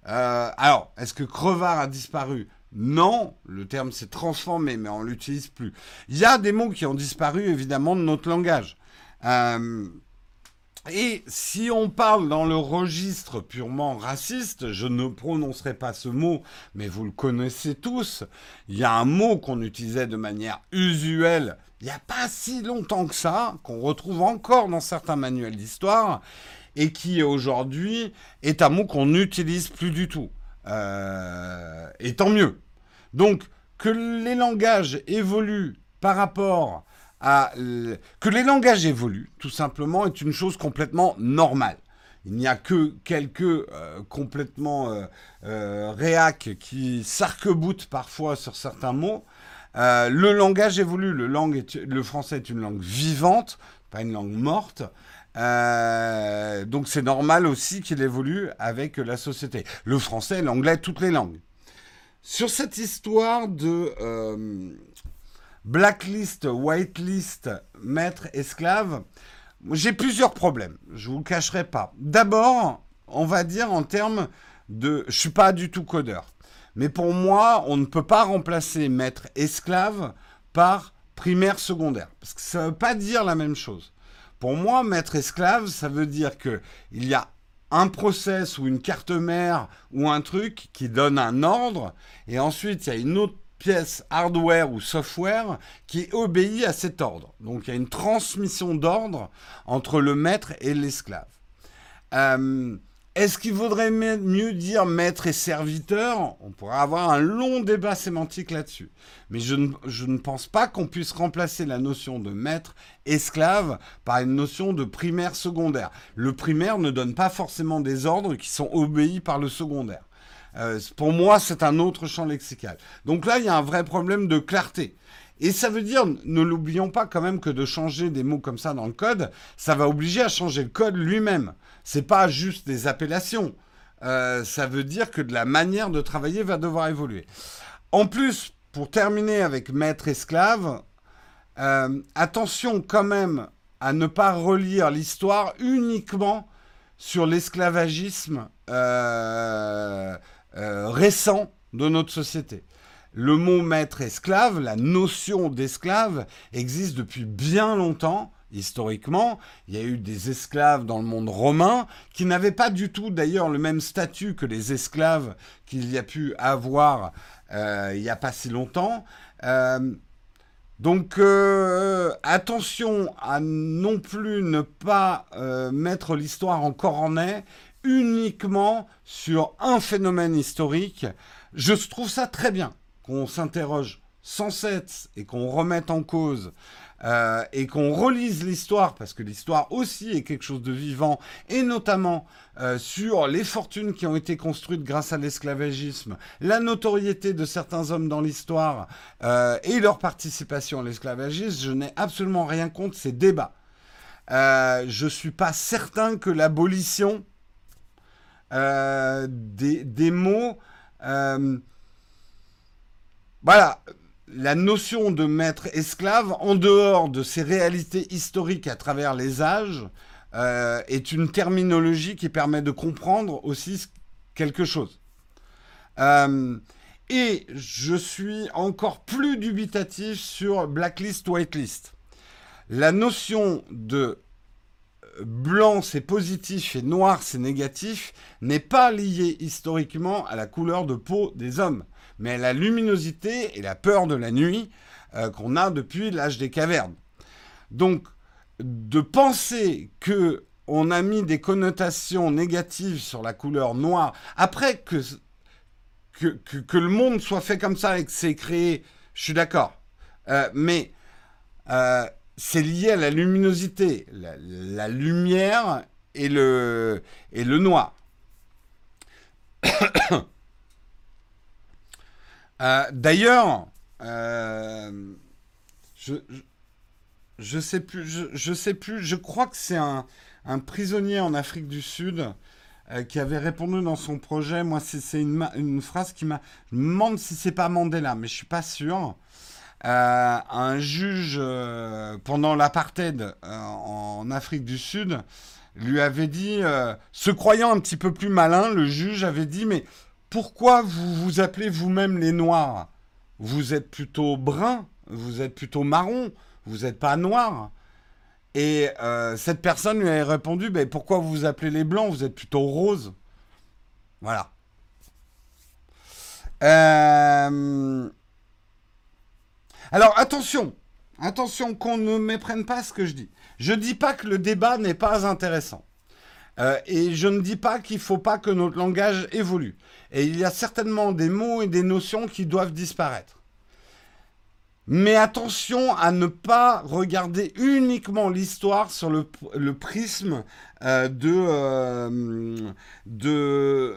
Euh, alors, est-ce que crevard a disparu? Non, le terme s'est transformé, mais on l'utilise plus. Il y a des mots qui ont disparu, évidemment, de notre langage. Euh, et si on parle dans le registre purement raciste, je ne prononcerai pas ce mot, mais vous le connaissez tous. Il y a un mot qu'on utilisait de manière usuelle il n'y a pas si longtemps que ça, qu'on retrouve encore dans certains manuels d'histoire, et qui aujourd'hui est un mot qu'on n'utilise plus du tout. Euh, et tant mieux. Donc, que les langages évoluent par rapport à... Que les langages évoluent, tout simplement, est une chose complètement normale. Il n'y a que quelques euh, complètement euh, réacs qui s'arc-boutent parfois sur certains mots. le langage évolue. Le français est une langue vivante, pas une langue morte. Euh, donc c'est normal aussi qu'il évolue avec la société. Le français, l'anglais, toutes les langues. Sur cette histoire de euh, blacklist, whitelist, maître, esclave, j'ai plusieurs problèmes. Je vous le cacherai pas. D'abord, on va dire en termes de, je suis pas du tout codeur, mais pour moi, on ne peut pas remplacer maître esclave par primaire secondaire, parce que ça ne veut pas dire la même chose. Pour moi, maître esclave, ça veut dire que il y a un process ou une carte mère ou un truc qui donne un ordre, et ensuite il y a une autre pièce hardware ou software qui obéit à cet ordre. Donc il y a une transmission d'ordre entre le maître et l'esclave. Euh, est-ce qu'il vaudrait mieux dire maître et serviteur? On pourrait avoir un long débat sémantique là-dessus. Mais je ne, pense pas qu'on puisse remplacer la notion de maître esclave par une notion de primaire secondaire. Le primaire ne donne pas forcément des ordres qui sont obéis par le secondaire. Euh, pour moi, c'est un autre champ lexical. Donc là, il y a un vrai problème de clarté. Et ça veut dire, ne l'oublions pas quand même que de changer des mots comme ça dans le code, ça va obliger à changer le code lui-même. C'est pas juste des appellations. Euh, ça veut dire que la manière de travailler va devoir évoluer. En plus, pour terminer avec maître esclave, euh, attention quand même à ne pas relire l'histoire uniquement sur l'esclavagisme euh, récent de notre société. Le mot maître esclave, la notion d'esclave existe depuis bien longtemps. Historiquement, il y a eu des esclaves dans le monde romain qui n'avaient pas du tout d'ailleurs le même statut que les esclaves qu'il y a pu avoir euh, il n'y a pas si longtemps. Euh, donc euh, attention à non plus ne pas mettre l'histoire en nez uniquement sur un phénomène historique. Je trouve ça très bien qu'on s'interroge sans cesse et qu'on remette en cause euh, et qu'on relise l'histoire, parce que l'histoire aussi est quelque chose de vivant, et notamment euh, sur les fortunes qui ont été construites grâce à l'esclavagisme, la notoriété de certains hommes dans l'histoire euh, et leur participation à l'esclavagisme, je n'ai absolument rien contre ces débats. je suis pas certain que l'abolition des, mots voilà, la notion de maître esclave, en dehors de ces réalités historiques à travers les âges, euh, est une terminologie qui permet de comprendre aussi quelque chose. Euh, et je suis encore plus dubitatif sur blacklist, whitelist. La notion de blanc c'est positif et noir c'est négatif n'est pas liée historiquement à la couleur de peau des hommes mais la luminosité et la peur de la nuit euh, qu'on a depuis l'âge des cavernes. Donc, de penser que on a mis des connotations négatives sur la couleur noire, après que, que, le monde soit fait comme ça et que c'est créé, je suis d'accord. Euh, mais euh, c'est lié à la luminosité, la, lumière et le, et le noir. Euh, d'ailleurs, euh, je, je, sais plus, je, sais plus, je crois que c'est un, prisonnier en Afrique du Sud euh, qui avait répondu dans son projet. Moi, c'est une, phrase qui m'a. Je me demande si c'est pas Mandela, mais je suis pas sûr. un juge pendant l'apartheid en Afrique du Sud lui avait dit, se croyant un petit peu plus malin, le juge avait dit, mais pourquoi vous vous appelez vous-même les Noirs? Vous êtes plutôt brun, vous êtes plutôt marron, vous n'êtes pas noir. Et euh, cette personne lui a répondu, ben, pourquoi vous vous appelez les Blancs? Vous êtes plutôt rose. Voilà. Euh, alors attention, attention qu'on ne méprenne pas ce que je dis. Je ne dis pas que le débat n'est pas intéressant. Euh, et je ne dis pas qu'il ne faut pas que notre langage évolue. Et il y a certainement des mots et des notions qui doivent disparaître. Mais attention à ne pas regarder uniquement l'histoire sur le, prisme euh, de, euh, de,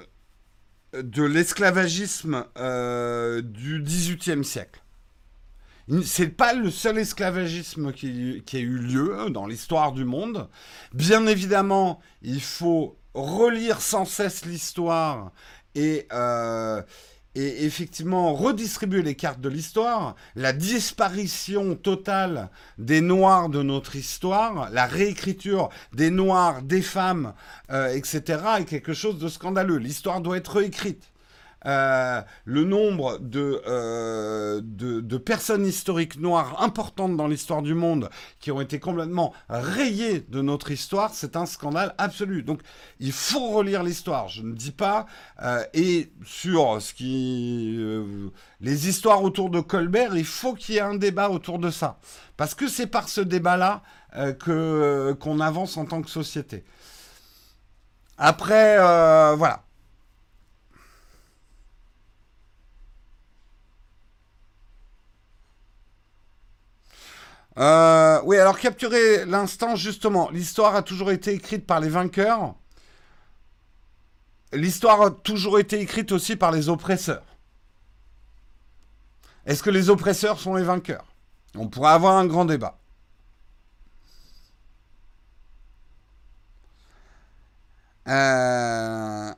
de l'esclavagisme du XVIIIe siècle. C'est pas le seul esclavagisme qui, a eu lieu dans l'histoire du monde. Bien évidemment, il faut relire sans cesse l'histoire et, euh, effectivement redistribuer les cartes de l'histoire, la disparition totale des Noirs de notre histoire, la réécriture des Noirs, des femmes, euh, etc., est quelque chose de scandaleux. L'histoire doit être réécrite. Euh, le nombre euh, de, personnes historiques noires importantes dans l'histoire du monde qui ont été complètement rayées de notre histoire, c'est un scandale absolu. Donc il faut relire l'histoire, je ne dis pas. Euh, et sur ce qui, les histoires autour de Colbert, il faut qu'il y ait un débat autour de ça. Parce que c'est par ce débat-là que qu'on avance en tant que société. Après, voilà. Euh, oui, alors capturer l'instant, justement. L'histoire a toujours été écrite par les vainqueurs. L'histoire a toujours été écrite aussi par les oppresseurs. Est-ce que les oppresseurs sont les vainqueurs? On pourrait avoir un grand débat. Euh...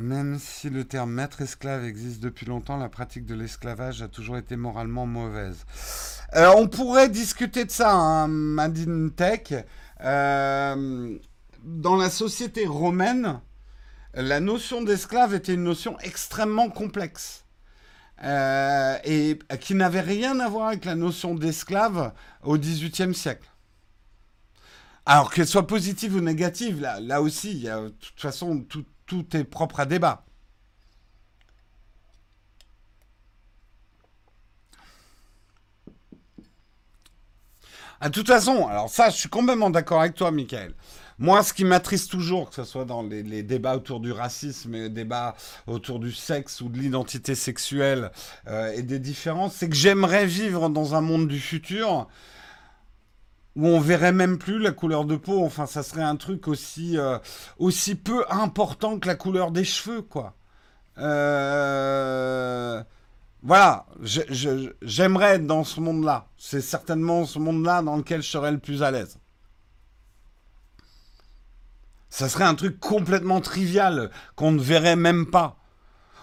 Même si le terme maître esclave existe depuis longtemps, la pratique de l'esclavage a toujours été moralement mauvaise. Euh, on pourrait discuter de ça, hein, Tech. Euh, dans la société romaine, la notion d'esclave était une notion extrêmement complexe. Euh, et qui n'avait rien à voir avec la notion d'esclave au XVIIIe siècle. Alors qu'elle soit positive ou négative, là, là aussi, il y a, de toute façon, tout, tout est propre à débat. Ah, de toute façon, alors ça, je suis complètement d'accord avec toi, Michael. Moi, ce qui m'attriste toujours, que ce soit dans les, débats autour du racisme, les débats autour du sexe ou de l'identité sexuelle euh, et des différences, c'est que j'aimerais vivre dans un monde du futur où on verrait même plus la couleur de peau. Enfin, ça serait un truc aussi, euh, aussi peu important que la couleur des cheveux, quoi. Euh, voilà, j'aimerais être dans ce monde-là. C'est certainement ce monde-là dans lequel je serais le plus à l'aise. Ça serait un truc complètement trivial qu'on ne verrait même pas.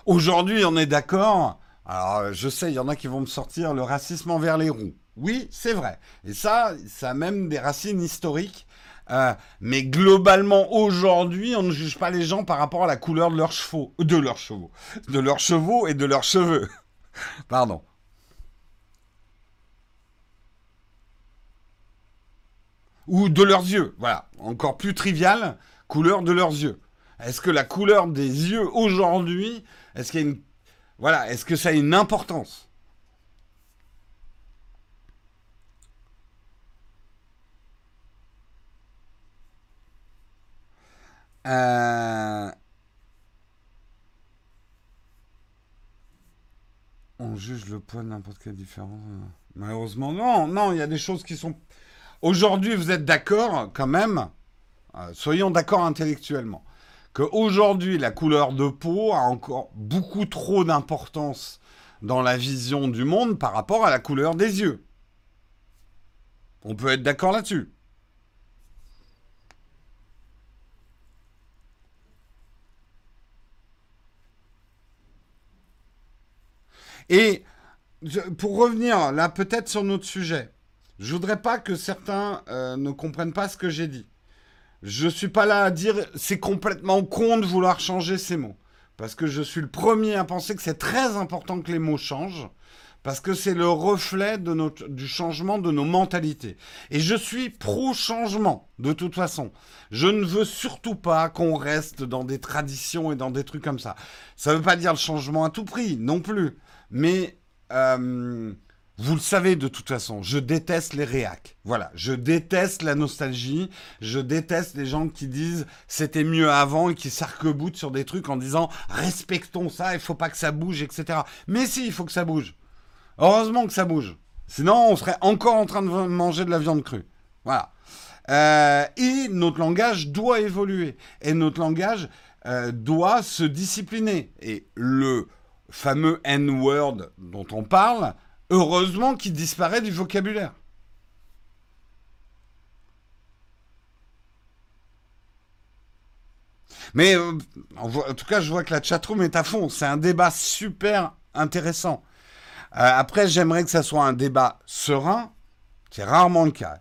Aujourd'hui, on est d'accord. Alors, je sais, il y en a qui vont me sortir le racisme envers les roues. Oui, c'est vrai. Et ça, ça a même des racines historiques. Euh, mais globalement, aujourd'hui, on ne juge pas les gens par rapport à la couleur de leurs chevaux, de leurs chevaux, de leurs chevaux et de leurs cheveux. Pardon. Ou de leurs yeux. Voilà. Encore plus trivial, couleur de leurs yeux. Est-ce que la couleur des yeux aujourd'hui, est-ce qu'il y a une, voilà, est-ce que ça a une importance? Euh, on juge le poids de n'importe quelle différence. Euh. Malheureusement, non, non, il y a des choses qui sont. Aujourd'hui, vous êtes d'accord, quand même, euh, soyons d'accord intellectuellement, que aujourd'hui, la couleur de peau a encore beaucoup trop d'importance dans la vision du monde par rapport à la couleur des yeux. On peut être d'accord là-dessus. Et pour revenir là peut-être sur notre sujet, je voudrais pas que certains euh, ne comprennent pas ce que j'ai dit. Je suis pas là à dire c'est complètement con de vouloir changer ces mots. Parce que je suis le premier à penser que c'est très important que les mots changent. Parce que c'est le reflet de notre, du changement de nos mentalités. Et je suis pro-changement, de toute façon. Je ne veux surtout pas qu'on reste dans des traditions et dans des trucs comme ça. Ça ne veut pas dire le changement à tout prix, non plus. Mais euh, vous le savez de toute façon, je déteste les réacs. Voilà, je déteste la nostalgie, je déteste les gens qui disent c'était mieux avant et qui s'arc-boutent sur des trucs en disant respectons ça, il faut pas que ça bouge, etc. Mais si, il faut que ça bouge. Heureusement que ça bouge. Sinon, on serait encore en train de manger de la viande crue. Voilà. Euh, et notre langage doit évoluer. Et notre langage euh, doit se discipliner. Et le fameux N-word dont on parle, heureusement qu'il disparaît du vocabulaire. Mais euh, en tout cas, je vois que la chatroom est à fond. C'est un débat super intéressant. Euh, après, j'aimerais que ça soit un débat serein. C'est rarement le cas.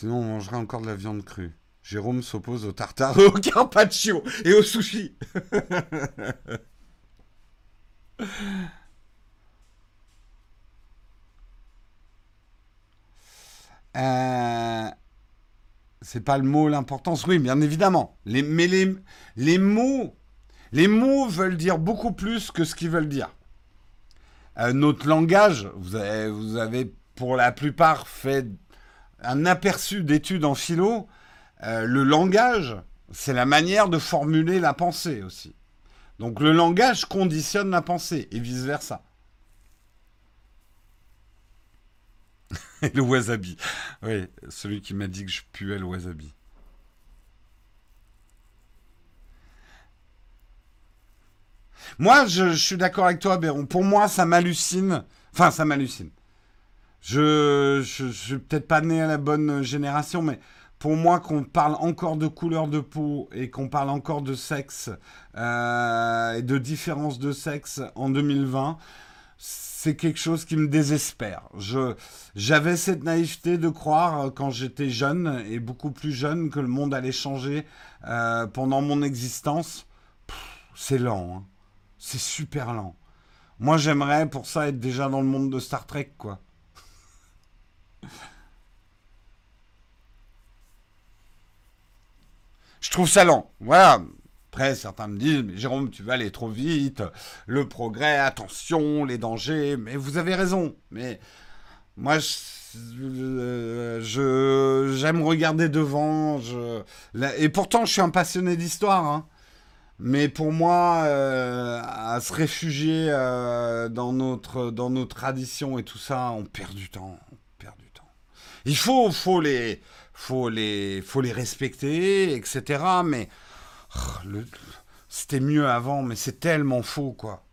Sinon, on mangerait encore de la viande crue. Jérôme s'oppose au tartare, au carpaccio et au sushi. Euh, c'est pas le mot l'importance, oui, bien évidemment. Mais les, mots, les mots veulent dire beaucoup plus que ce qu'ils veulent dire. Euh, notre langage, vous avez pour la plupart fait un aperçu d'études en philo. Euh, le langage, c'est la manière de formuler la pensée aussi. Donc le langage conditionne la pensée et vice-versa. le wasabi. Oui, celui qui m'a dit que je puais le wasabi. Moi, je, suis d'accord avec toi, Béron. Pour moi, ça m'hallucine. Enfin, ça m'hallucine. Je, je, je suis peut-être pas né à la bonne génération, mais pour moi, qu'on parle encore de couleur de peau et qu'on parle encore de sexe euh, et de différence de sexe en 2020, c'est quelque chose qui me désespère. J'avais cette naïveté de croire euh, quand j'étais jeune et beaucoup plus jeune que le monde allait changer euh, pendant mon existence. c'est lent, hein. c'est super lent. Moi, j'aimerais pour ça être déjà dans le monde de Star Trek, quoi. Je trouve ça lent. Voilà. Après, certains me disent, mais Jérôme, tu vas aller trop vite, le progrès, attention, les dangers, mais vous avez raison. Mais moi, je, j'aime regarder devant. Et pourtant, je suis un passionné d'histoire. Hein. Mais pour moi, euh, à se réfugier euh, dans nos traditions et tout ça, on perd du temps. On perd du temps. Il faut, les faut les, faut les respecter, etc. Mais oh, c'était mieux avant, mais c'est tellement faux, quoi.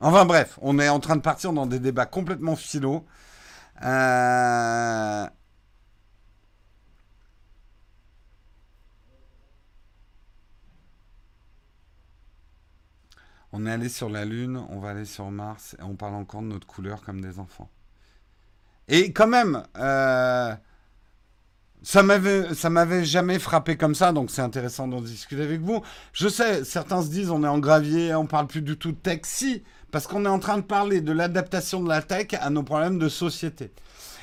Enfin bref, on est en train de partir dans des débats complètement philo. Euh, on est allé sur la Lune, on va aller sur Mars, et on parle encore de notre couleur comme des enfants. Et quand même, euh, ça m'avait, m'avait jamais frappé comme ça, donc c'est intéressant d'en discuter avec vous. Je sais, certains se disent on est en gravier, on parle plus du tout de tech. Si, parce qu'on est en train de parler de l'adaptation de la tech à nos problèmes de société.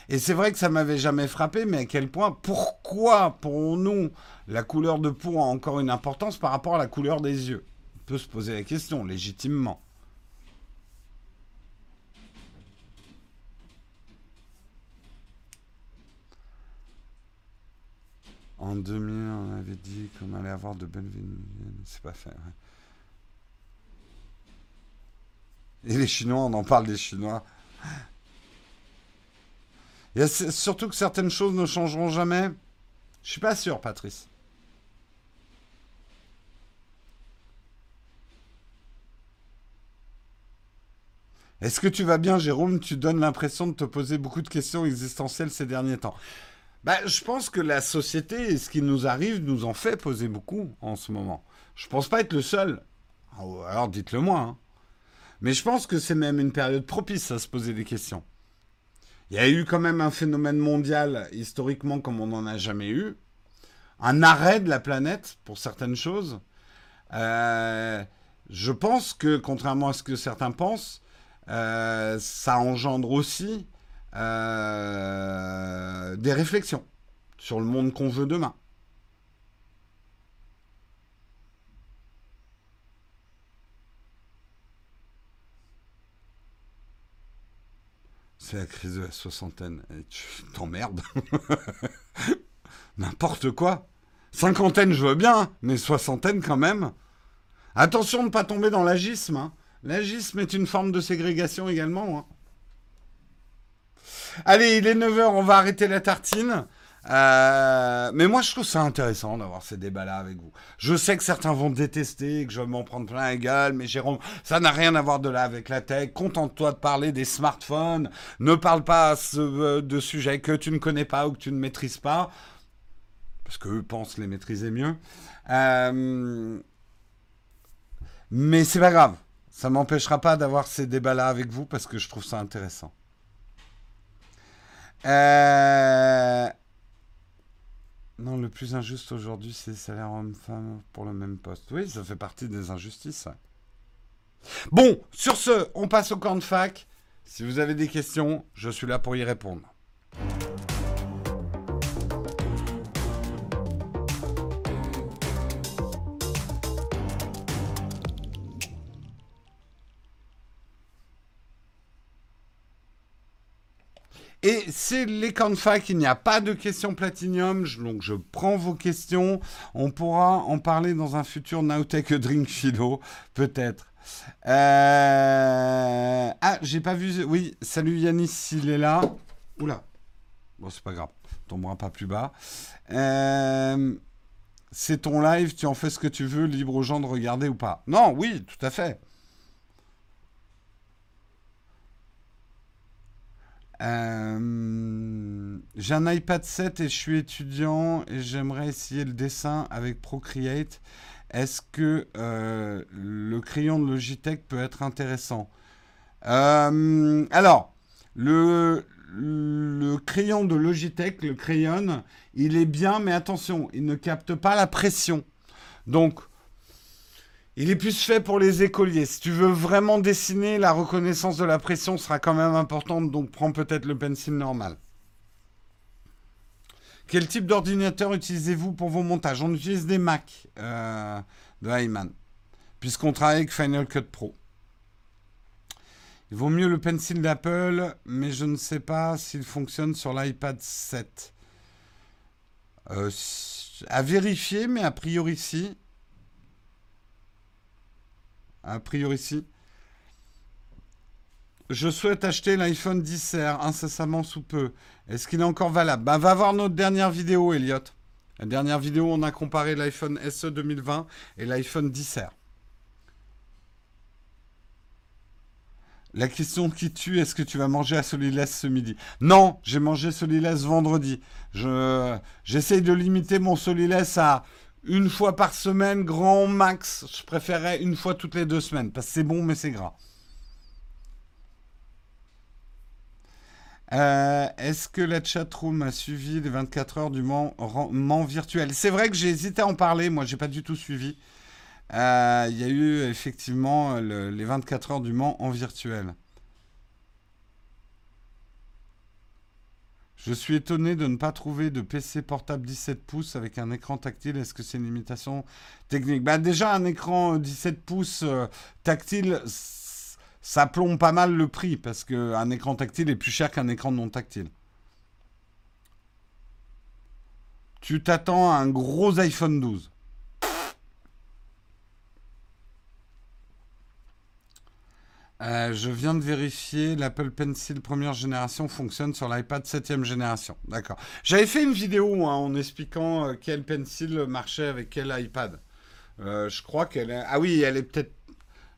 Et c'est vrai que ça m'avait jamais frappé, mais à quel point, pourquoi pour nous la couleur de peau a encore une importance par rapport à la couleur des yeux? On peut se poser la question légitimement. En 2000, on avait dit qu'on allait avoir de belles C'est pas fait. Et les Chinois, on en parle des Chinois. A surtout que certaines choses ne changeront jamais. Je suis pas sûr, Patrice. Est-ce que tu vas bien, Jérôme? Tu donnes l'impression de te poser beaucoup de questions existentielles ces derniers temps. Bah, je pense que la société et ce qui nous arrive nous en fait poser beaucoup en ce moment. Je pense pas être le seul. Ah alors dites-le moi. Hein. Mais je pense que c'est même une période propice à se poser des questions. Il y a eu quand même un phénomène mondial historiquement comme on n'en a jamais eu. Un arrêt de la planète pour certaines choses. Euh, je pense que, contrairement à ce que certains pensent, euh, ça engendre aussi euh, des réflexions sur le monde qu'on veut demain. C'est la crise de la soixantaine. Et tu t'emmerdes. N'importe quoi. Cinquantaine, je veux bien, mais soixantaine quand même. Attention de ne pas tomber dans l'agisme. Hein. L'agisme est une forme de ségrégation également. Hein. Allez, il est 9h, on va arrêter la tartine. Euh, mais moi, je trouve ça intéressant d'avoir ces débats-là avec vous. Je sais que certains vont détester, que je vais m'en prendre plein gueule, mais Jérôme, ça n'a rien à voir de là avec la tech. Contente-toi de parler des smartphones. Ne parle pas euh, de sujets que tu ne connais pas ou que tu ne maîtrises pas. Parce qu'eux pensent les maîtriser mieux. Euh, mais c'est pas grave. Ça m'empêchera pas d'avoir ces débats-là avec vous parce que je trouve ça intéressant. Euh... Non, le plus injuste aujourd'hui, c'est salaire homme-femme pour le même poste. Oui, ça fait partie des injustices. Bon, sur ce, on passe au camp de fac. Si vous avez des questions, je suis là pour y répondre. Et c'est les fac, il n'y a pas de questions platinium, donc je prends vos questions. On pourra en parler dans un futur Nowtech Drink Philo, peut-être. Euh, ah, j'ai pas vu. Oui, salut Yanis, s'il est là. Oula. Bon, c'est pas grave. Tombera pas plus bas. Euh, c'est ton live, tu en fais ce que tu veux, libre aux gens de regarder ou pas. Non, oui, tout à fait. Euh, j'ai un iPad 7 et je suis étudiant et j'aimerais essayer le dessin avec Procreate. Est-ce que euh, le crayon de Logitech peut être intéressant? Euh, Alors, le, le crayon de Logitech, le crayon, il est bien, mais attention, il ne capte pas la pression. Donc, il est plus fait pour les écoliers. Si tu veux vraiment dessiner, la reconnaissance de la pression sera quand même importante, donc prends peut-être le pencil normal. Quel type d'ordinateur utilisez-vous pour vos montages? On utilise des Mac euh, de Hyman, puisqu'on travaille avec Final Cut Pro. Il vaut mieux le pencil d'Apple, mais je ne sais pas s'il fonctionne sur l'iPad 7. Euh, à vérifier, mais a priori si a priori si. Je souhaite acheter l'iPhone 10R incessamment sous peu. Est-ce qu'il est encore valable? Bah, Va voir notre dernière vidéo, Elliot. La dernière vidéo, on a comparé l'iPhone SE 2020 et l'iPhone 10R. La question qui tue, est-ce que tu vas manger à Solilès ce midi? Non, j'ai mangé Solilès vendredi. J'essaye de limiter mon Solilès à une fois par semaine, grand max. Je préférerais une fois toutes les deux semaines, parce que c'est bon, mais c'est gras. Euh, est-ce que la chatroom a suivi les 24 heures du Mans, virtuel? C'est vrai que j'ai hésité à en parler, moi j'ai pas du tout suivi. Euh, il y a eu effectivement les 24 heures du Mans en virtuel. Je suis étonné de ne pas trouver de PC portable 17 pouces avec un écran tactile. Est-ce que c'est une limitation technique? Bah Déjà, un écran 17 euh, pouces euh, tactile, ça plombe pas mal le prix parce qu'un écran tactile est plus cher qu'un écran non tactile. Tu t'attends à un gros iPhone 12. Euh, je viens de vérifier, l'Apple Pencil première génération fonctionne sur l'iPad 7 génération. D'accord. J'avais fait une vidéo en expliquant euh, quel Pencil marchait avec quel iPad. Euh, je crois qu'elle est... Ah oui, elle est peut-être...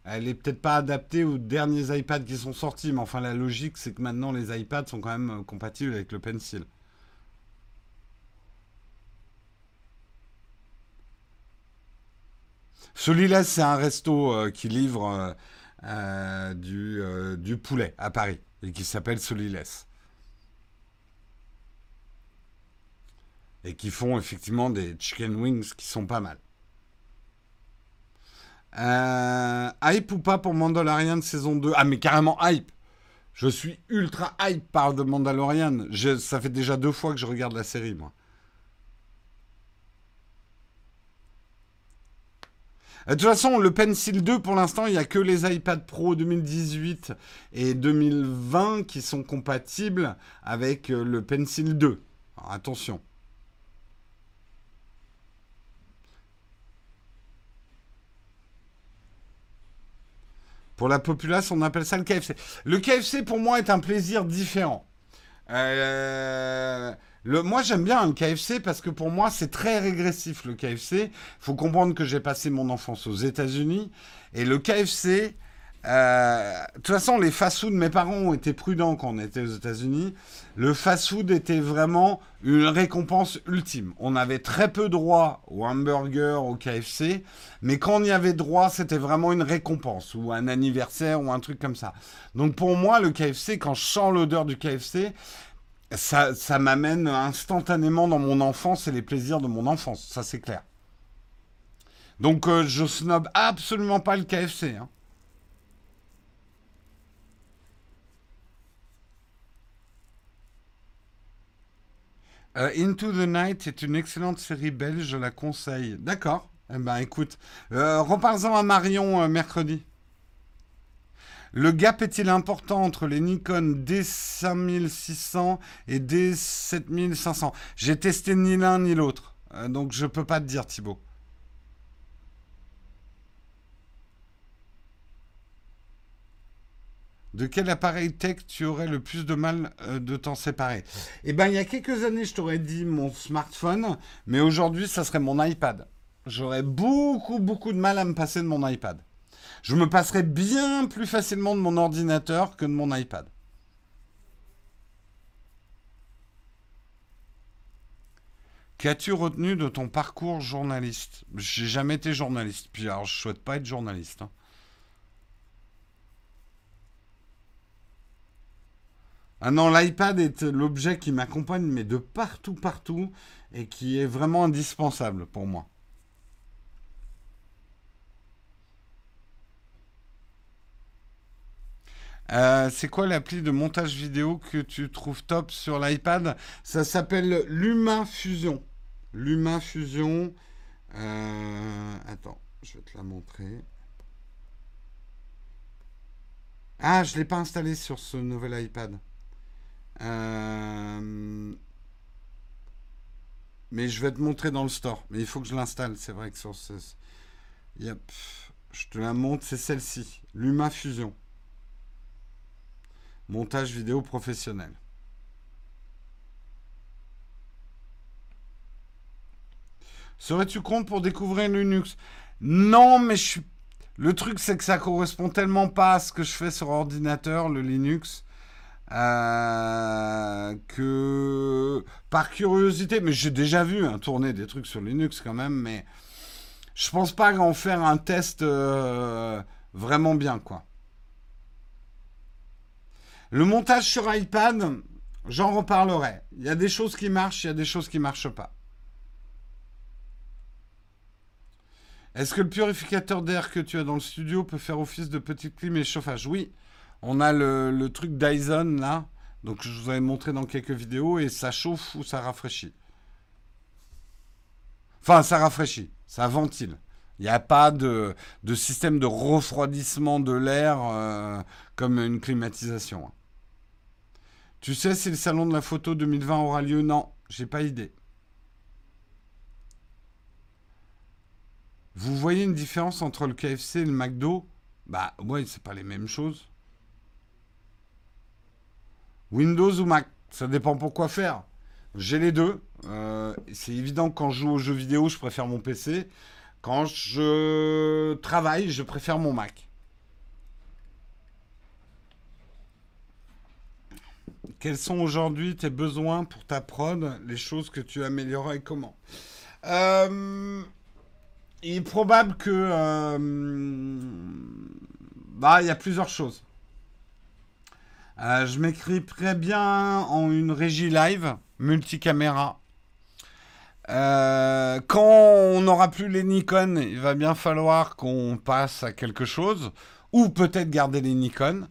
Elle est peut-être pas adaptée aux derniers iPads qui sont sortis, mais enfin la logique c'est que maintenant les iPads sont quand même compatibles avec le Pencil. Celui-là, c'est un resto qui livre euh, du, euh, du, poulet à Paris et qui s'appelle Solilès. Et qui font effectivement des chicken wings qui sont pas mal. Euh, hype ou pas pour Mandalorian saison 2 Ah mais carrément hype Je suis ultra hype par The Mandalorian. ça fait déjà deux fois que je regarde la série moi. De toute façon, le Pencil 2, pour l'instant, il n'y a que les iPad Pro 2018 et 2020 qui sont compatibles avec euh, le Pencil 2. attention. Pour la populace, on appelle ça le KFC. Le KFC, pour moi, est un plaisir différent. Euh, Moi, j'aime bien le KFC parce que pour moi, c'est très régressif le KFC. Il faut comprendre que j'ai passé mon enfance aux États-Unis et le KFC. Euh, de toute façon, les fast-food, mes parents ont été prudents quand on était aux États-Unis. Le fast-food était vraiment une récompense ultime. On avait très peu droit au hamburger, au KFC, mais quand on y avait droit, c'était vraiment une récompense ou un anniversaire ou un truc comme ça. Donc pour moi, le KFC, quand je sens l'odeur du KFC, ça, m'amène instantanément dans mon enfance et les plaisirs de mon enfance, ça c'est clair. Donc euh, je snob absolument pas le KFC. Hein. Euh, Into the Night est une excellente série belge, je la conseille. D'accord. Eh ben écoute, euh, reparlons à Marion mercredi. Le gap est-il important entre les Nikon D5600 et D7500 J'ai testé ni l'un ni l'autre, euh, donc je peux pas te dire Thibaut. De quel appareil tech tu aurais le plus de mal euh, de t'en séparer? Eh bien, il y a quelques années, je t'aurais dit mon smartphone, mais aujourd'hui, ça serait mon iPad. J'aurais beaucoup, beaucoup de mal à me passer de mon iPad je me passerais bien plus facilement de mon ordinateur que de mon iPad. Qu'as-tu retenu de ton parcours journaliste? J'ai jamais été journaliste. Puis alors, je souhaite pas être journaliste. Hein. Ah non, l'iPad est l'objet qui m'accompagne, mais de partout, partout, et qui est vraiment indispensable pour moi. Euh, c'est quoi l'appli de montage vidéo que tu trouves top sur l'iPad? Ça s'appelle Luma Fusion. Luma Fusion. Euh, attends, je vais te la montrer. Ah, je ne l'ai pas installé sur ce nouvel iPad. Euh, mais je vais te montrer dans le store. Mais il faut que je l'installe. C'est vrai que sur ce. Yep. Je te la montre, c'est celle-ci. Luma Fusion. Montage vidéo professionnel. Serais-tu compte pour découvrir Linux? Non, mais je suis... Le truc, c'est que ça correspond tellement pas à ce que je fais sur ordinateur, le Linux, euh, que par curiosité, mais j'ai déjà vu hein, tourner des trucs sur Linux quand même, mais je pense pas en faire un test euh, vraiment bien, quoi. Le montage sur iPad, j'en reparlerai. Il y a des choses qui marchent, il y a des choses qui ne marchent pas. Est-ce que le purificateur d'air que tu as dans le studio peut faire office de petite clim et chauffage? Oui. On a le, truc Dyson là. Donc je vous avais montré dans quelques vidéos et ça chauffe ou ça rafraîchit. Enfin, ça rafraîchit, ça ventile. Il n'y a pas de, système de refroidissement de l'air euh, comme une climatisation. Tu sais si le salon de la photo 2020 aura lieu Non, j'ai pas idée. Vous voyez une différence entre le KFC et le McDo? Bah ouais, c'est pas les mêmes choses. Windows ou Mac, ça dépend pour quoi faire. J'ai les deux. Euh, c'est évident que quand je joue aux jeux vidéo, je préfère mon PC. Quand je travaille, je préfère mon Mac. Quels sont aujourd'hui tes besoins pour ta prod, les choses que tu améliorerais et comment euh, Il est probable que... Euh, bah, il y a plusieurs choses. Euh, je m'écrirais bien en une régie live, multicaméra. quand on n'aura plus les Nikon, il va bien falloir qu'on passe à quelque chose, ou peut-être garder les Nikon.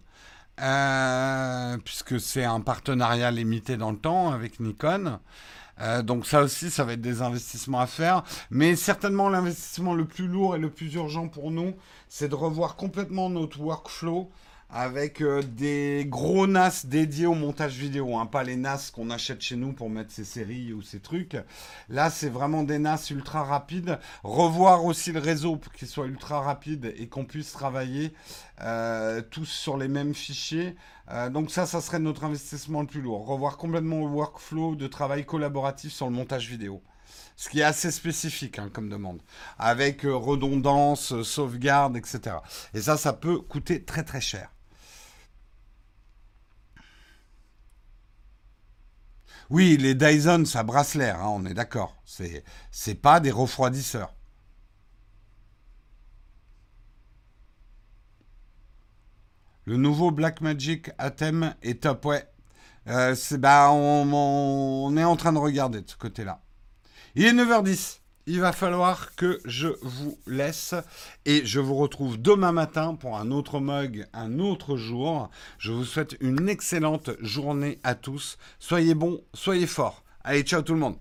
Euh, puisque c'est un partenariat limité dans le temps avec Nikon. Euh, donc ça aussi, ça va être des investissements à faire. Mais certainement l'investissement le plus lourd et le plus urgent pour nous, c'est de revoir complètement notre workflow avec euh, des gros NAS dédiés au montage vidéo, hein, pas les NAS qu'on achète chez nous pour mettre ses séries ou ses trucs. Là, c'est vraiment des NAS ultra rapides. Revoir aussi le réseau pour qu'il soit ultra rapide et qu'on puisse travailler euh, tous sur les mêmes fichiers. Euh, donc ça, ça serait notre investissement le plus lourd. Revoir complètement le workflow de travail collaboratif sur le montage vidéo ce qui est assez spécifique hein, comme demande, avec redondance, sauvegarde, etc. Et ça, ça peut coûter très très cher. Oui, les Dyson, ça brasse l'air, hein, on est d'accord. C'est, c'est pas des refroidisseurs. Le nouveau Blackmagic Atem est top, ouais. Euh, c'est, bah, on est en train de regarder de ce côté-là. Il est 9h10 il va falloir que je vous laisse et je vous retrouve demain matin pour un autre mug, un autre jour. Je vous souhaite une excellente journée à tous. Soyez bons, soyez forts. Allez, ciao tout le monde.